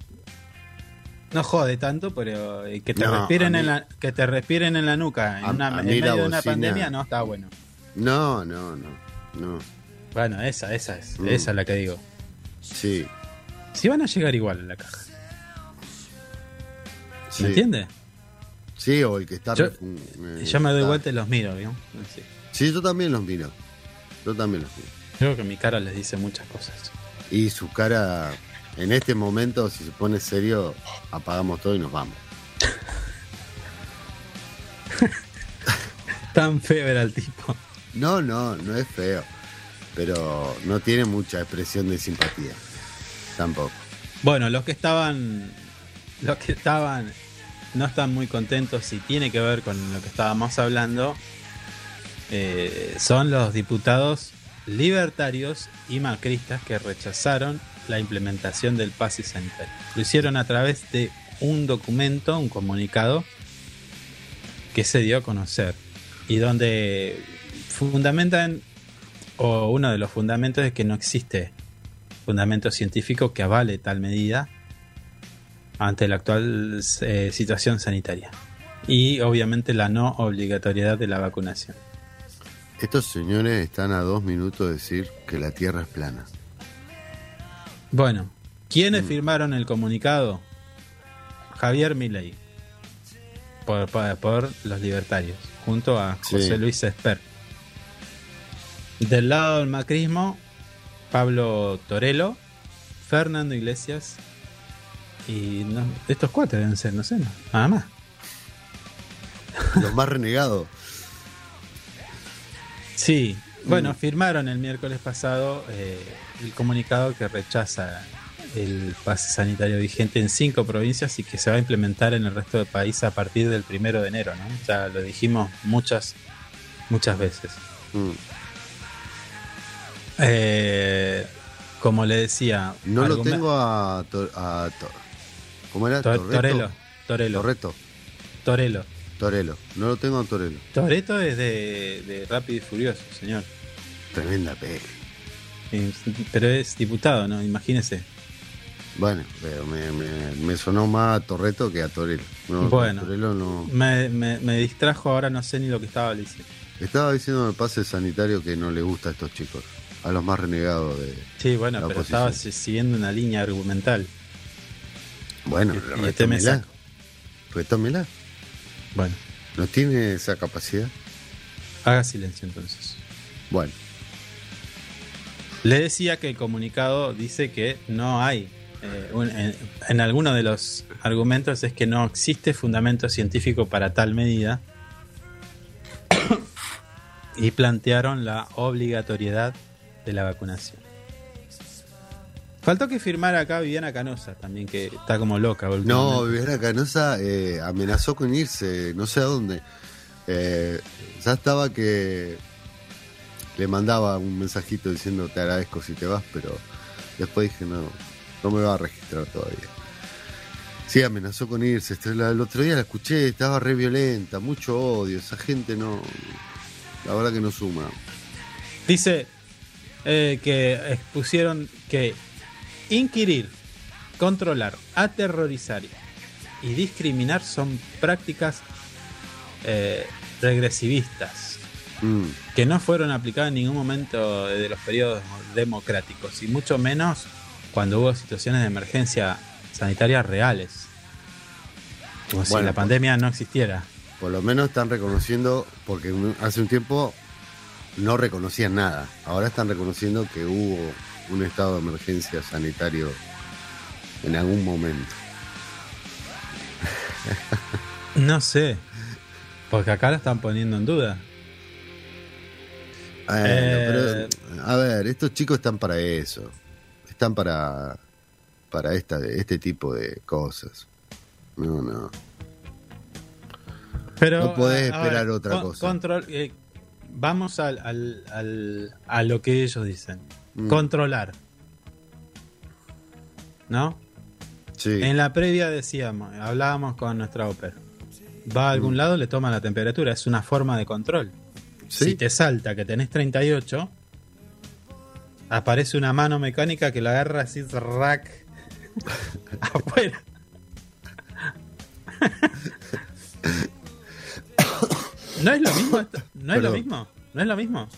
no jode tanto, pero eh, que te No, respiren en la que te respiren en la nuca en, A- una- a en medio de una pandemia no está bueno. No, no, no, no. Bueno, esa, esa es, Mm. esa es la que digo. Sí, Si van a llegar igual a la caja, sí. ¿me entiendes? Sí, o el que está... Yo- eh, Yo me doy está- vuelta y los miro, ¿vio? Sí. Sí, yo también los miro. Yo también los miro. Creo que mi cara les dice muchas cosas. Y su cara, en este momento, si se pone serio, apagamos todo y nos vamos. Tan feo era el tipo. No, no, no es feo. Pero no tiene mucha expresión de simpatía. Tampoco. Bueno, los que estaban, los que estaban, no están muy contentos y tiene que ver con lo que estábamos hablando, eh, son los diputados libertarios y macristas que rechazaron la implementación del pase sanitario. Lo hicieron a través de un documento, un comunicado que se dio a conocer y donde fundamentan, o uno de los fundamentos es que no existe fundamento científico que avale tal medida ante la actual eh, situación sanitaria. Y obviamente la no obligatoriedad de la vacunación. Estos señores están a dos minutos de decir que la Tierra es plana. Bueno, ¿quiénes Mm. firmaron el comunicado? Javier Milei, por, por, por los libertarios, junto a Sí. José Luis Esper. Del lado del macrismo, Pablo Torello, Fernando Iglesias y no- estos cuatro deben ser, no sé, nada más. Los más renegados. Sí, bueno, Mm. firmaron el miércoles pasado eh, el comunicado que rechaza el pase sanitario vigente en cinco provincias y que se va a implementar en el resto del país a partir del primero de enero, ¿no? Ya lo dijimos muchas, muchas veces. Mm. Eh, como le decía, No lo tengo a, a ¿Cómo era? To- Torreto. Torello, Torello, Torreto. Torello. Torelo. No lo tengo a Torelo. Toreto es de, de Rápido y Furioso, señor. Tremenda peli. Eh, Pero es diputado, ¿no? Imagínese. Bueno, pero me, me- me sonó más a Torreto que a Torelo. No, Bueno. Torelo no. Me, me- distrajo, ahora no sé ni lo que estaba diciendo. Estaba diciendo en el pase sanitario que no le gusta a estos chicos. A los más renegados de. Sí, bueno, La pero oposición. estaba si- siguiendo una línea argumental. Bueno, Y- este me retómela. Retómela. Bueno, ¿No tiene esa capacidad? haga silencio entonces. Bueno, Le decía que el comunicado dice que no hay eh, un- en, en alguno de los argumentos es que no existe fundamento científico para tal medida y plantearon la obligatoriedad de la vacunación. Faltó que firmara acá Viviana Canosa también, que está como loca. No. Viviana Canosa eh, amenazó con irse, no sé a dónde. Eh, ya estaba que le mandaba un mensajito diciendo te agradezco si te vas, pero después dije no, no me va a registrar todavía. Sí, amenazó con irse. El otro día la escuché, estaba re violenta, mucho odio. Esa gente no. La verdad que no suma. Dice eh, que expusieron que inquirir, controlar, aterrorizar y discriminar son prácticas eh, regresivistas Mm, que no fueron aplicadas en ningún momento de los periodos democráticos y mucho menos cuando hubo situaciones de emergencia sanitarias reales. Como si Bueno, la pues- pandemia no existiera. Por lo menos están reconociendo, porque hace un tiempo no reconocían nada. Ahora están reconociendo que hubo un estado de emergencia sanitario en algún momento. No sé. Porque acá lo están poniendo en duda. Bueno, Eh. pero, a ver, estos chicos están para eso. Están para para esta, este tipo de cosas. No, no. Pero, No podés esperar ver, otra con- cosa. control- eh, vamos al, al- al- a lo que ellos dicen. Mm. Controlar. ¿No? Sí. En la previa decíamos, hablábamos con nuestra ópera. Va a algún Mm. lado, le toma la temperatura. Es una forma de control. Sí. Si te salta que tenés 38, aparece una mano mecánica que lo agarra así, rack, afuera. ¿No es lo mismo? esto? ¿No es lo mismo? ¿No es lo mismo?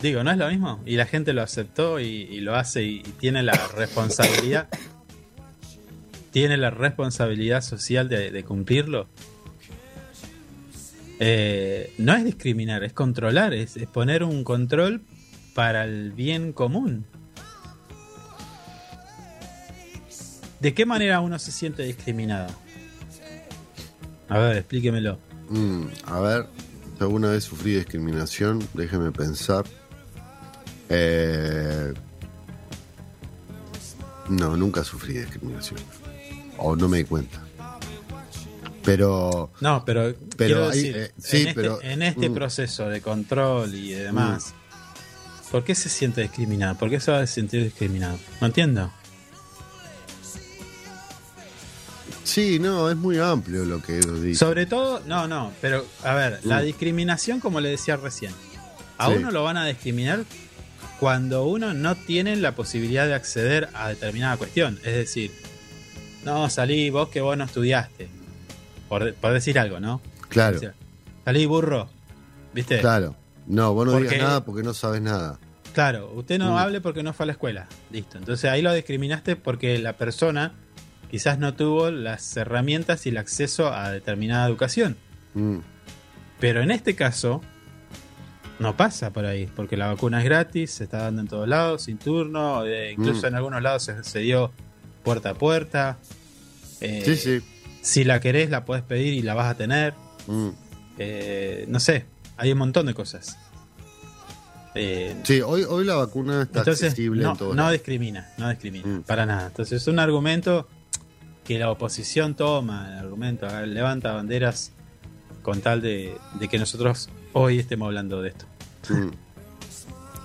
Digo, ¿no es lo mismo? Y la gente lo aceptó y, lo hace y, tiene la responsabilidad. tiene la responsabilidad social de, cumplirlo. Eh, no es discriminar, es controlar, es, poner un control para el bien común. ¿De qué manera uno se siente discriminado? A ver, explíquemelo. Mm, a ver, alguna vez sufrí discriminación, déjeme pensar. Eh, no, nunca sufrí discriminación. O no me di cuenta. Pero, No, pero, Pero quiero hay- decir, eh, sí, en este, pero- en este mm. proceso de control y de demás, ¿por qué se siente discriminado? ¿Por qué se va a sentir discriminado? No entiendo. sí, no, es muy amplio lo que dicen. Sobre todo, no, no, pero a ver, la Mm. discriminación, como le decía recién, a Sí. uno lo van a discriminar cuando uno no tiene la posibilidad de acceder a determinada cuestión. Es decir, no, salí vos que vos no estudiaste, por, por decir algo, ¿no? claro, O sea, salí burro, ¿viste? claro. No, vos no Porque- digas nada porque no sabes nada. Claro, usted no Mm. hable porque no fue a la escuela. Listo. Entonces ahí lo discriminaste porque la persona quizás no tuvo las herramientas y el acceso a determinada educación. Mm, Pero en este caso no pasa por ahí, porque la vacuna es gratis, se está dando en todos lados, sin turno, eh, incluso Mm. en algunos lados se, se dio puerta a puerta. Eh, sí, sí. Si la querés, la podés pedir y la vas a tener. Mm. Eh, no sé, hay un montón de cosas. Eh, Sí, hoy, hoy la vacuna está Entonces, accesible no, en todo. no discrimina, no discrimina, Mm. para nada. Entonces, es un argumento que la oposición toma, el argumento, levanta banderas con tal de, de que nosotros hoy estemos hablando de esto. Mm.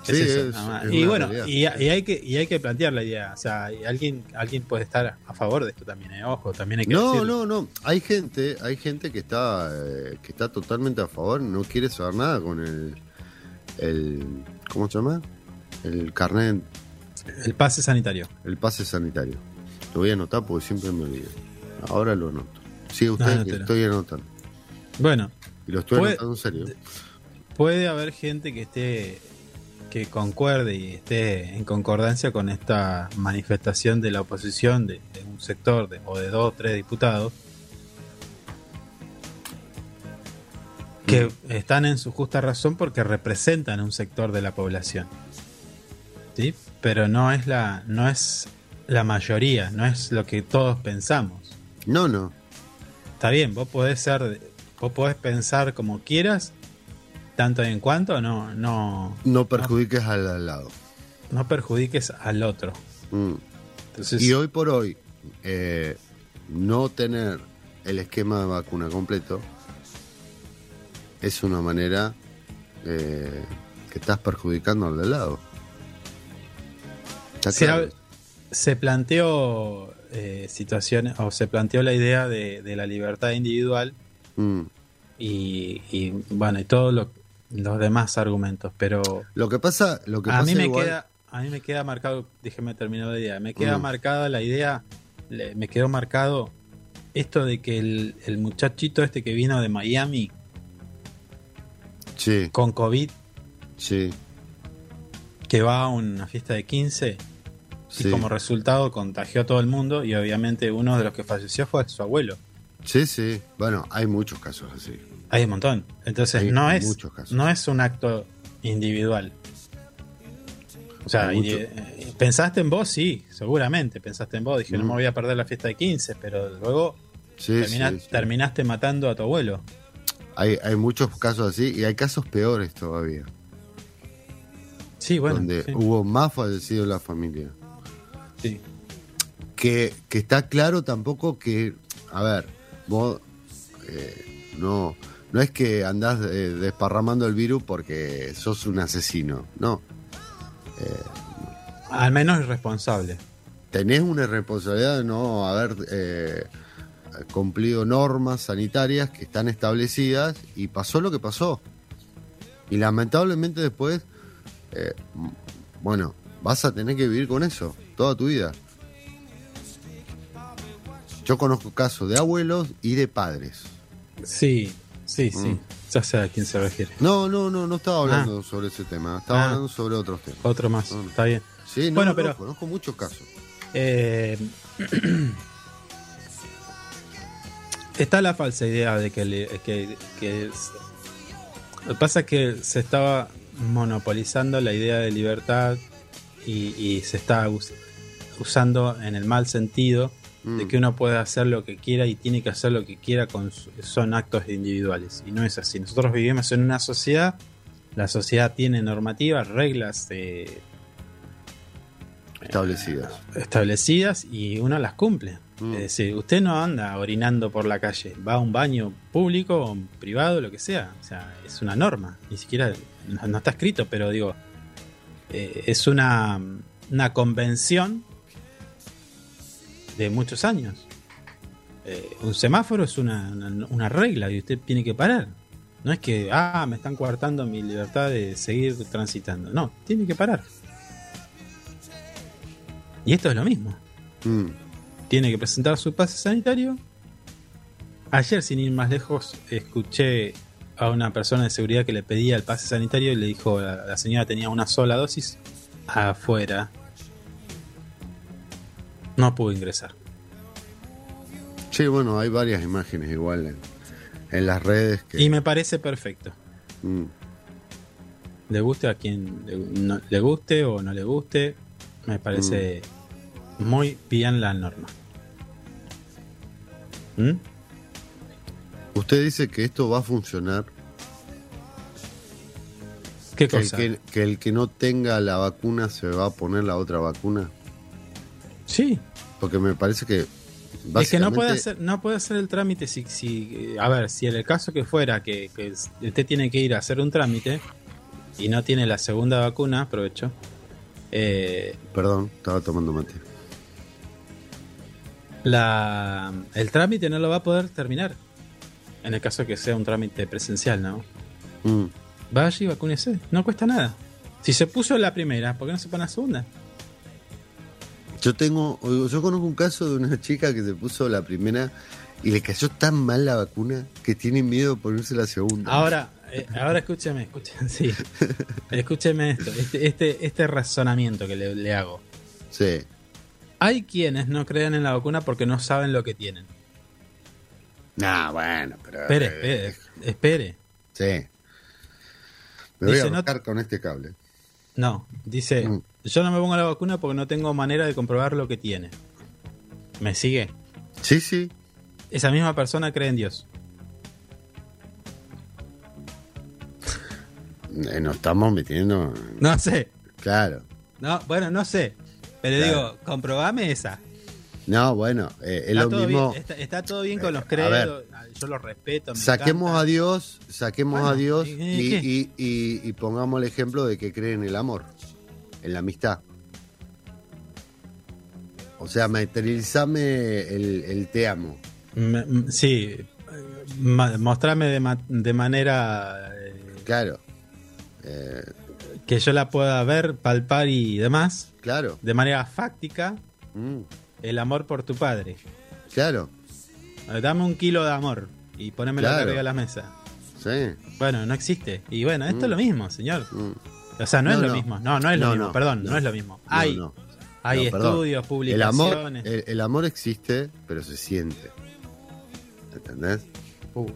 Es Sí, es- es y bueno, y, y hay que, y hay que plantear la idea. O sea, alguien, alguien puede estar a favor de esto también, ¿eh? ojo, también hay que No, decirlo. no, no. Hay gente, hay gente que está, eh, que está totalmente a favor, no quiere saber nada con el, el, ¿cómo se llama? El carnet, El pase sanitario. el pase sanitario. Lo voy a anotar porque siempre me olvido. Ahora lo anoto. Sigue usted, Anótelo. estoy anotando. Bueno, Y lo estoy anotando en serio. Puede haber gente que esté que concuerde y esté en concordancia con esta manifestación de la oposición de, de un sector de, o de dos o tres diputados que están en su justa razón porque representan un sector de la población. ¿sí? Pero no es la, no es la mayoría, no es lo que todos pensamos. No, no. Está bien, vos podés ser, vos podés pensar como quieras, tanto en cuanto no, no, No perjudiques al, al lado. no perjudiques al otro. Mm. Entonces, Y hoy por hoy, eh, no tener el esquema de vacuna completo es una manera eh, que estás perjudicando al de lado. Se, planteó eh, situaciones, o se planteó la idea de, de la libertad individual Mm. y, y, bueno, y todos lo- los demás argumentos, pero Lo que pasa, lo que a pasa mí me igual- queda a mí me queda marcado déjeme terminar la idea me queda Mm. marcada la idea le- me quedó marcado esto de que el, el muchachito este que vino de Miami Sí, con COVID sí, que va a una fiesta de 15 sí. y como resultado contagió a todo el mundo y obviamente uno de los que falleció fue su abuelo Sí, sí. Bueno, hay muchos casos así. Hay un montón entonces Hay no es casos. no es un acto individual o sea, eh, pensaste en vos, sí, seguramente pensaste en vos. Dije, no me voy a perder la fiesta de 15, pero luego Sí, Termina- sí, sí. terminaste matando a tu abuelo. Hay, hay muchos casos así y hay casos peores todavía. Sí, bueno. donde hubo más fallecidos en la familia. sí. que, que está claro tampoco que, a ver, vos eh, no, no es que andás eh, desparramando el virus porque sos un asesino, no. Al menos irresponsable. Tenés una responsabilidad de no haber eh, cumplido normas sanitarias que están establecidas y pasó lo que pasó. Y lamentablemente después, eh, bueno, vas a tener que vivir con eso toda tu vida. Yo conozco casos de abuelos y de padres. Sí, sí, sí. Mm. Ya sé a quién se refiere. No, no, no, no estaba hablando sobre ese tema, estaba Ah. hablando sobre otros temas. Otro más, está bien. Sí, no, Bueno, no, pero- conozco muchos casos. Eh, está la falsa idea de que, le- que, que es- lo que pasa es que se estaba monopolizando la idea de libertad y, y se está us- usando en el mal sentido de Mm. que uno puede hacer lo que quiera y tiene que hacer lo que quiera con son actos individuales y no es así nosotros vivimos en una sociedad la sociedad tiene normativas reglas eh, Establecidas. establecidas y uno las cumple Mm. es decir usted no anda orinando por la calle va a un baño público o privado lo que sea o sea es una norma ni siquiera no, no está escrito pero digo eh, es una una convención de muchos años Eh, un semáforo es una, una- una regla y usted tiene que parar no es que ah me están coartando mi libertad de seguir transitando no tiene que parar y esto es lo mismo Mm. tiene que presentar su pase sanitario. Ayer, sin ir más lejos, escuché a una persona de seguridad que le pedía el pase sanitario y le dijo la, la señora tenía una sola dosis afuera. No pudo ingresar. Sí, bueno, hay varias imágenes igual en, en las redes que... Y me parece perfecto. Mm. Le guste a quien le, no- le guste o no le guste, me parece muy bien la norma. ¿Mm? Usted dice que esto va a funcionar, ¿Qué que el cosa? que, que el que no tenga la vacuna se va a poner la otra vacuna, Sí, porque me parece que... Es que no puede básicamente- hacer, no puede hacer el trámite si, si eh, a ver, si en el caso que fuera que, usted tiene que ir a hacer un trámite y no tiene la segunda vacuna, aprovecho, eh, Perdón, estaba tomando mate. la, el trámite no lo va a poder terminar. En el caso que sea un trámite presencial, ¿no? Mm. Vaya y vacúnese, no cuesta nada. Si se puso la primera, ¿por qué no se pone la segunda? Yo tengo, yo conozco un caso de una chica que se puso la primera y le cayó tan mal la vacuna que tiene miedo de ponerse la segunda. Ahora, eh, ahora escúcheme, escúcheme, sí. Escúcheme esto, este, este, este razonamiento que le, le hago. Sí. Hay quienes no creen en la vacuna porque no saben lo que tienen. Nah, bueno, pero. Espere, eh, espere, espere. Sí. Me voy Dice, a no- buscar con este cable. No, dice, Mm. Yo no me pongo la vacuna porque no tengo manera de comprobar lo que tiene. ¿Me sigue? Sí, sí. Esa misma persona cree en Dios. Eh, Nos estamos metiendo. No sé. Claro. No, bueno, no sé. Pero Claro. digo, comprobame esa. No, bueno, eh, es Está lo todo, mismo. bien, está, está todo bien con los A credos. Yo los respeto. me Saquemos encanta. a Dios, saquemos Bueno, a Dios y- y pongamos el ejemplo de que cree en el amor, en la amistad. O sea, materializame el, el te amo. Sí. mostrame de, ma- de manera eh, Claro. Eh, que yo la pueda ver, palpar y demás. claro. De manera fáctica, Mm, el amor por tu padre. claro. Eh, Dame un kilo de amor y ponémelo Claro. arriba de la mesa. Sí. Bueno, no existe. Y bueno, esto Mm. es lo mismo, señor. mm. O sea, no, es lo mismo. No, no es lo mismo. Perdón, no. es lo mismo. Hay, hay estudios, El amor, publicaciones. el, el amor existe, pero se siente. ¿Entendés? Uh,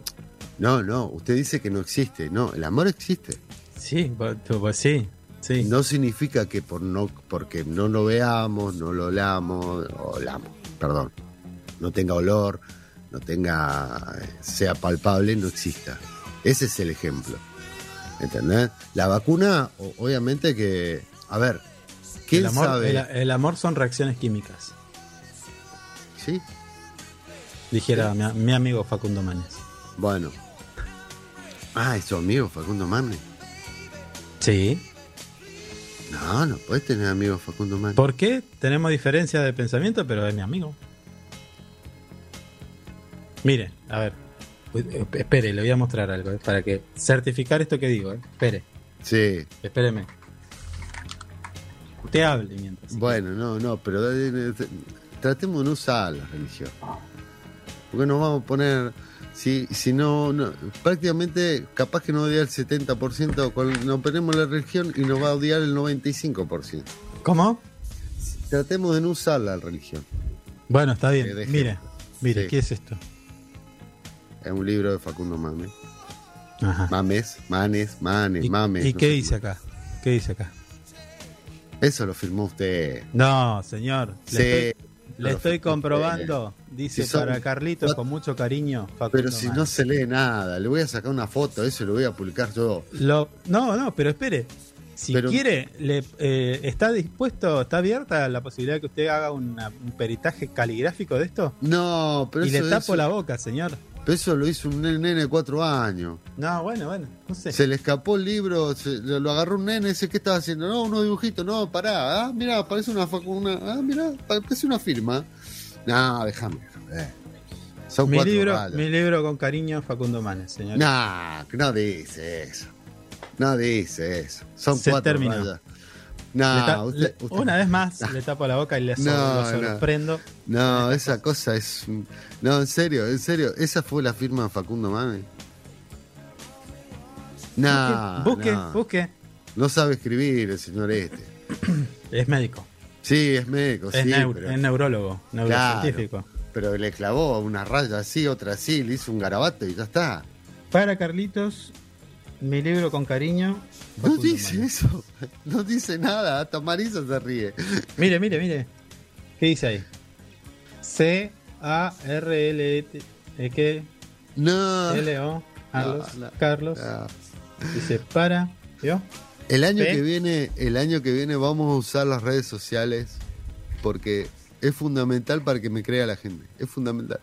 No, no, usted dice que no existe. No, el amor existe. sí, pues, pues sí. Sí. No significa que por no, porque no lo veamos, no lo olamos, olamos, perdón, no tenga olor, no tenga, eh, sea palpable, no exista. Ese es el ejemplo. ¿Entendés? La vacuna, obviamente que, a ver, ¿quién el, amor, sabe? el, el amor son reacciones químicas. Sí, Dijera mi, mi amigo Facundo Manes. bueno. Ah, es su amigo Facundo Mane. Sí. No, no puedes tener amigo Facundo Mane. ¿Por qué? Tenemos diferencias de pensamiento, pero es mi amigo. Mire, a ver. Eh, Espere, le voy a mostrar algo, eh, para que certificar esto que digo. eh. Espere, Sí, espéreme. Usted hable mientras. Bueno, no, no, pero eh, tratemos de no usar la religión. Porque nos vamos a poner, si, si no, no, prácticamente capaz que nos odia el 70%, con, nos ponemos la religión y nos va a odiar el 95%. ¿Cómo? Tratemos de no usar la religión. Bueno, está bien. Mire, mire, Sí. ¿qué es esto? Es un libro de Facundo Mames. Ajá. Mames, Manes, Manes, ¿Y, Mames. y no qué dice cómo. acá? ¿Qué dice acá? Eso lo firmó usted. No, señor. Sí, Le estoy, le comprobando. Dice Si son para Carlitos con mucho cariño. Facundo Pero si no se lee nada, le voy a sacar una foto, eso lo voy a publicar yo. Lo- no, no, pero espere. Si Pero- quiere, le, eh, ¿está dispuesto, está abierta la posibilidad de que usted haga una- un peritaje caligráfico de esto? No, pero y eso, le tapo eso- la boca, señor. Eso lo hizo un nene de cuatro años. No, bueno, bueno, no sé. Se le escapó el libro, se, lo agarró un nene, ese que estaba haciendo, no, unos dibujitos, no, pará, ah, mira, parece una, una ah, mira, parece una firma. No, déjame. joder. Son mi cuatro libro, mi libro con cariño, Facundo Manes, señor. No, no dice eso. No dice eso. Son Se cuatro terminó. No, usted- usted- una vez más le tapo la boca y le so- No, lo sorprendo. No, esa cosa es. No, en serio, en serio. ¿Esa fue la firma de Facundo Mame? No, busque, no. busque. No sabe escribir el señor este. Es médico, Sí, es médico, es, sí. pero, es neurólogo, neurocientífico. pero le clavó una raya así, otra así, le hizo un garabato y ya está. Para Carlitos, mi libro con cariño. No dice eso. No dice nada. Hasta Marisa se ríe. Mire, mire, mire. ¿Qué dice ahí? C A R L E T E ¿qué? No. L O Carlos, No, no, Carlos no. dice para, ¿yo? El año que viene, el año que viene vamos a usar las redes sociales porque es fundamental para que me crea la gente. Es fundamental.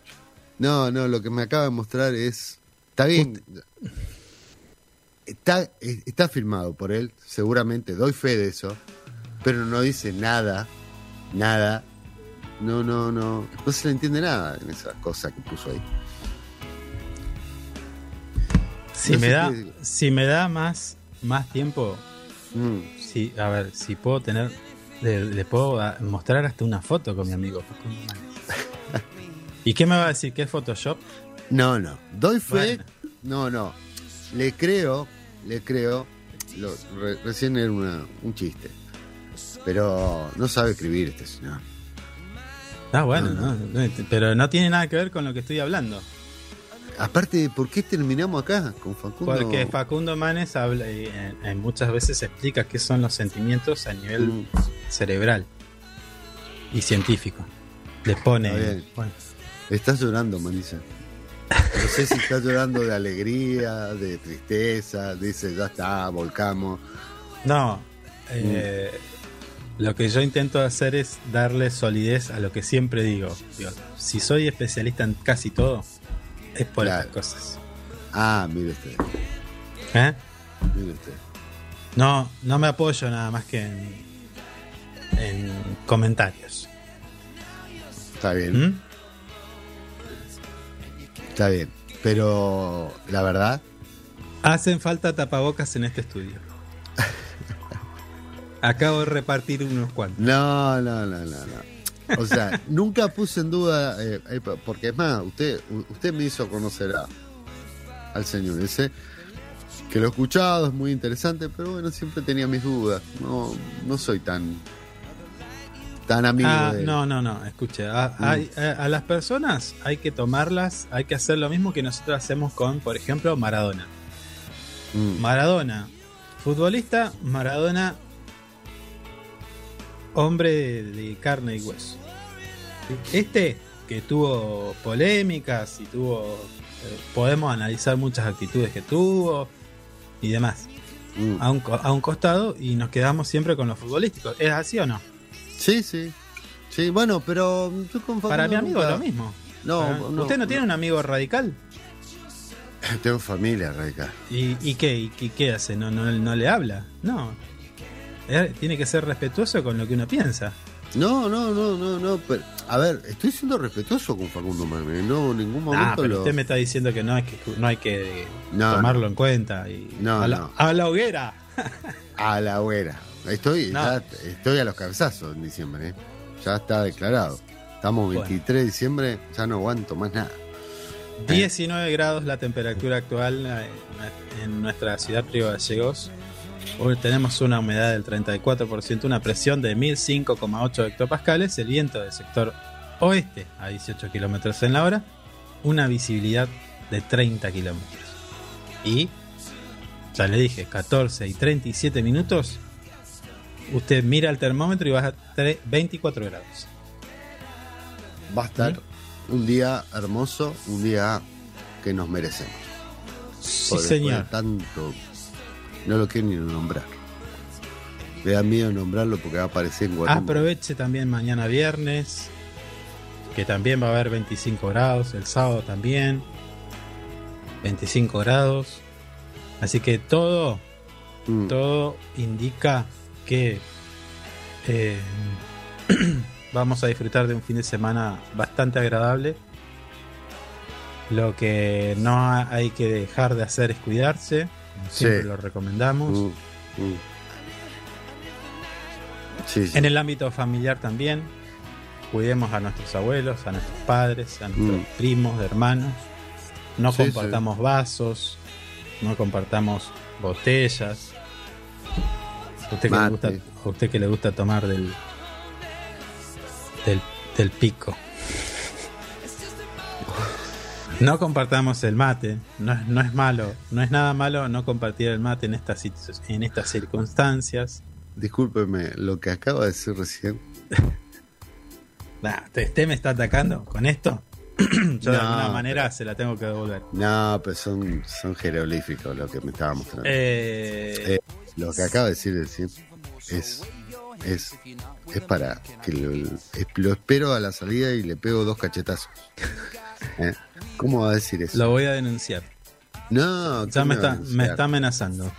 No, no, lo que me acaba de mostrar es. Está bien. Está, eh, está filmado por él, seguramente, doy fe de eso, pero no dice nada, nada. No, no, no. No se le entiende nada en esa cosa que puso ahí. Si No me da, qué- si me da más, más tiempo, Mm. si, a ver, si puedo tener, le, le puedo mostrar hasta una foto con mi amigo. ¿Y qué me va a decir? ¿Qué es Photoshop? No, no. Doy fe. Bueno. No, no. Le creo, le creo. Lo- re- recién era una- un chiste. Pero no sabe escribir este señor. Ah, bueno, No, no, pero no tiene nada que ver con lo que estoy hablando. Aparte, ¿por qué terminamos acá con Facundo? Porque Facundo Manes habla, y, eh, eh, muchas veces explica qué son los sentimientos a nivel Mm, cerebral y científico. Le pone. Bueno, Estás llorando, Marisa. No sé si estás llorando de alegría, de tristeza, dice, ya está, volcamos. no, eh, lo que yo intento hacer es darle solidez a lo que siempre digo. Digo, si soy especialista en casi todo, es por Claro. estas cosas. Ah, mire usted, ¿Eh? mire usted. No, no me apoyo nada más que en, en comentarios. Está bien, ¿Mm? Está bien. Pero la verdad, Hacen falta tapabocas en este estudio. Acabo de repartir unos cuantos. no, no, no, no, no. O sea, nunca puse en duda, eh, eh, porque es más, usted, usted me hizo conocer a- al señor ese, que lo he escuchado, es muy interesante, pero bueno, siempre tenía mis dudas. No, no soy tan, tan amigo Ah, de no, no, no, escuche. A, Mm. hay- a- a las personas hay que tomarlas, hay que hacer lo mismo que nosotros hacemos con, por ejemplo, Maradona. Mm, Maradona, futbolista, Maradona, hombre de, de carne y hueso. Este, que tuvo polémicas y tuvo. eh, podemos analizar muchas actitudes que tuvo y demás. mm. A un, a un costado y nos quedamos siempre con los futbolísticos. ¿Es así o no? Sí, sí. Sí, bueno, pero yo Para mi amigo nunca- lo mismo. No, Para- no, ¿Usted no, tiene un amigo radical? Tengo familia radical. ¿Y, y qué? ¿Y qué, hace? ¿No, no, no le habla? No. Eh, Tiene que ser respetuoso con lo que uno piensa. No, no, no, no, no. Pero, a ver, estoy siendo respetuoso con Facundo Magne. No, en ningún momento Ah, pero lo. usted me está diciendo que no hay que, no hay que No, tomarlo en cuenta. Y No, a, la, no. a la hoguera. A la hoguera. Estoy, No. ya estoy a los cabezazos en diciembre. ¿eh? Ya está declarado. Estamos Bueno. 23 de diciembre, ya no aguanto más nada. 19 grados la temperatura actual eh, en nuestra ciudad Río Gallegos. Hoy tenemos una humedad del 34%, una presión de 1005,8 hectopascales, el viento del sector oeste a 18 kilómetros en la hora, una visibilidad de 30 kilómetros. Y, ya le dije, 14 y 37 minutos, usted mira el termómetro y baja tre- 24 grados. Va a estar un día hermoso, un día que nos merecemos. Sí, Por señor. tanto. No lo quiero ni nombrar. Me da miedo nombrarlo porque va a aparecer en Guatemala. Aproveche también mañana viernes, que también va a haber 25 grados, el sábado también, 25 grados. Así que todo, Mm. todo indica que eh, vamos a disfrutar de un fin de semana bastante agradable. Lo que no ha- hay que dejar de hacer es cuidarse, siempre Sí. lo recomendamos. Mm, mm. Sí, sí. En el ámbito familiar también, cuidemos a nuestros abuelos, a nuestros padres, a nuestros Mm. primos, hermanos. No compartamos vasos, no compartamos botellas. Usted que, le gusta, a usted que le gusta tomar del, del, del pico. No compartamos el mate, no, es- no es malo, no es nada malo no compartir el mate en estas, en estas circunstancias. Discúlpeme, lo que acaba de decir recién. Nah, ¿usted me está atacando con esto? Yo de alguna manera se la tengo que devolver. No, pero son, son jeroglíficos lo que me estaba mostrando. Eh, Eh, lo que acaba de decir recién es, es, es para que lo, lo espero a la salida y le pego dos cachetazos. ¿Eh? ¿Cómo va a decir eso? lo voy a denunciar. No, Ya ¿qué me a está, me está amenazando.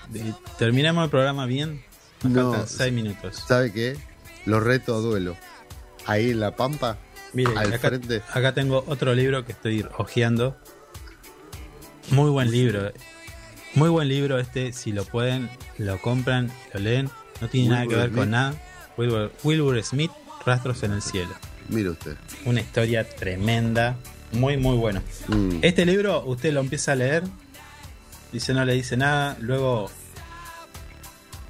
Terminemos el programa bien. Nos No, faltan seis minutos. ¿Sabe qué? Lo reto a duelo. Ahí en la pampa, Mire, al acá, frente. acá tengo otro libro que estoy hojeando. Muy buen libro. Muy buen libro este. Si lo pueden, lo compran, lo leen. No tiene nada que ver con nada. Wilbur, Wilbur Smith, Rastros en el Cielo. Mire usted. Una historia tremenda. Muy, muy bueno. Mm. Este libro usted lo empieza a leer, dice no le dice nada, luego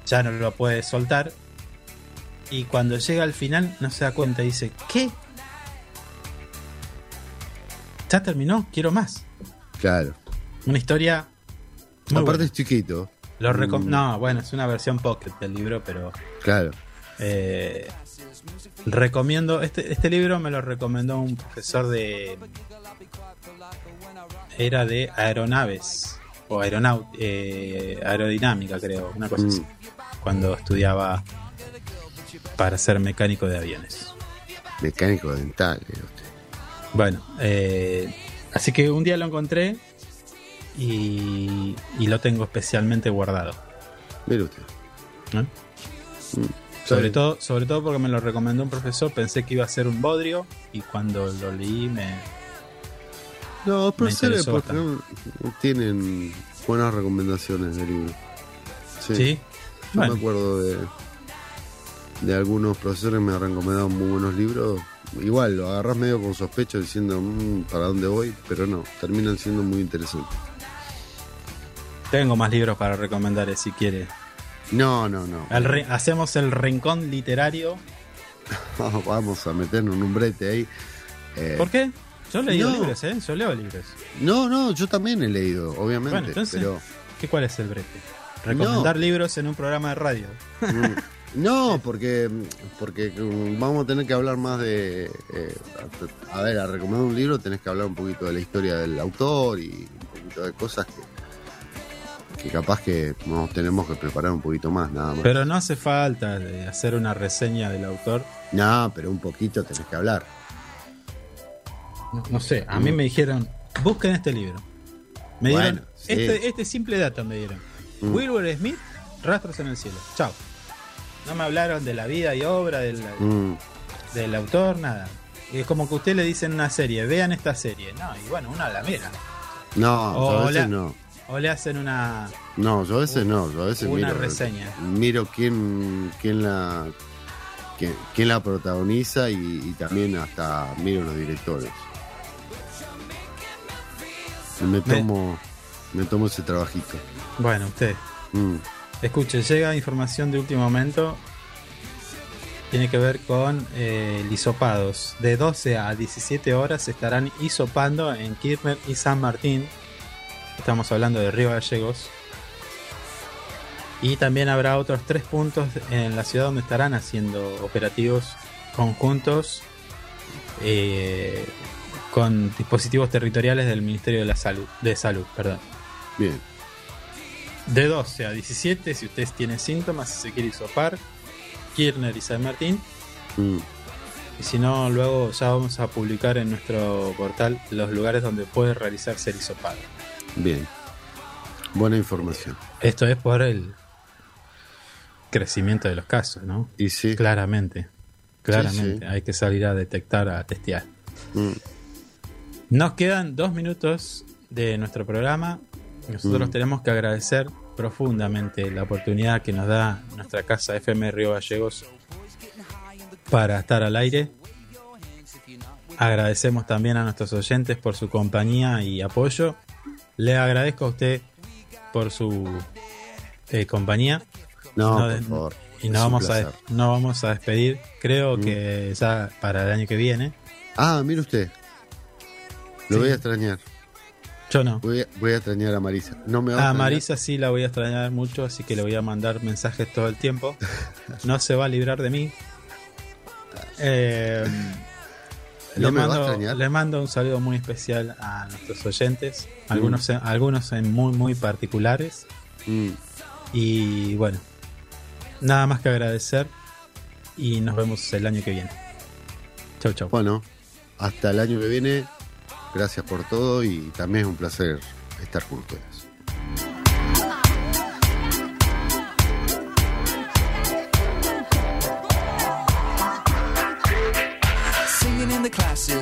ya no lo puede soltar y cuando llega al final no se da cuenta, dice, ¿qué? Ya terminó, quiero más. Claro. Una historia... Muy Aparte buena. es chiquito. Lo Mm. No, bueno, es una versión pocket del libro, pero Claro. Eh, recomiendo, este, este libro me lo recomendó un profesor de... Era de aeronaves, o aeronaut, eh, aerodinámica creo, una cosa Mm. así, cuando estudiaba para ser mecánico de aviones. Mecánico dental, usted. Bueno, eh, así que un día lo encontré y, y lo tengo especialmente guardado. Mire usted. ¿no? Sobre todo, sobre todo porque me lo recomendó un profesor, pensé que iba a ser un bodrio y cuando lo leí me... No, los profesores tienen buenas recomendaciones de libros. Sí. Sí, Yo Bueno. me acuerdo de, de algunos profesores que me han recomendado muy buenos libros. Igual, lo agarras medio con sospecho diciendo "Mm, para dónde voy, pero no, terminan siendo muy interesantes. Tengo más libros para recomendar si quiere. No, no, no. El hacemos el rincón literario. Vamos a meternos en un brete ahí. Eh, ¿Por qué? Yo leo no. libros, ¿eh? Yo leo libros. No, no, yo también he leído, obviamente. Bueno, entonces, pero ¿qué, ¿cuál es el brete? Recomendar libros en un programa de radio. Mm, No, porque, porque mm, vamos a tener que hablar más de... eh, a ver, a recomendar un libro tenés que hablar un poquito de la historia del autor y un poquito de cosas que, que capaz que nos tenemos que preparar un poquito más, nada más. Pero no hace falta de hacer una reseña del autor. no, pero un poquito tenés que hablar. No, no sé, a mí me dijeron, busquen este libro. Me Bueno, dieron sí. este, este simple dato me dieron. Mm. Wilbur Smith, Rastros en el cielo. Chao. No me hablaron de la vida y obra del, Mm, del autor, nada. Es como que usted le dicen una serie, vean esta serie. No, y bueno, una la mira. No, yo a veces no. O le hacen una... No, yo a veces no, yo a veces Una miro, reseña. miro quién, quién la quién, quién la protagoniza y, y también hasta miro los directores. Me tomo me tomo ese trabajito. Bueno, usted. Mm, Escuche, llega información de último momento. Tiene que ver con eh, el hisopados. De 12 a 17 horas se estarán hisopando en Kirchner y San Martín. Estamos hablando de Río Gallegos. Y también habrá otros tres puntos en la ciudad donde estarán haciendo operativos conjuntos eh, con dispositivos territoriales del Ministerio de la Salud. De Salud, perdón. bien. De 12 a 17, si ustedes tienen síntomas, si se quiere hisopar, Kirchner y San Martín. Mm, Y si no, luego ya vamos a publicar en nuestro portal los lugares donde puede realizarse el hisopado. Bien. Buena información. Esto es por el crecimiento de los casos, ¿no? Y sí. Claramente. Claramente. Sí, Hay que salir a detectar, a testear. mm, Nos quedan dos minutos de nuestro programa. Nosotros Mm. tenemos que agradecer profundamente la oportunidad que nos da nuestra casa FM Río Gallegos para estar al aire. Agradecemos también a nuestros oyentes por su compañía y apoyo. Le agradezco a usted por su eh, compañía. No, No, por favor. Y nos vamos, a, nos vamos a despedir. Creo Mm. que ya para el año que viene. Ah, mire usted. Lo Sí. voy a extrañar. Yo no. Voy a, voy a extrañar a Marisa. No me va a A. Marisa sí la voy a extrañar mucho, así que le voy a mandar mensajes todo el tiempo. No se va a librar de mí. Eh, ¿No le, me va a mando, extrañar? le mando un saludo muy especial a nuestros oyentes, algunos, en- algunos en muy, muy particulares. Mm, Y bueno, nada más que agradecer y nos vemos el año que viene. Chau, chau. Bueno, hasta el año que viene. Gracias por todo y también es un placer estar con ustedes.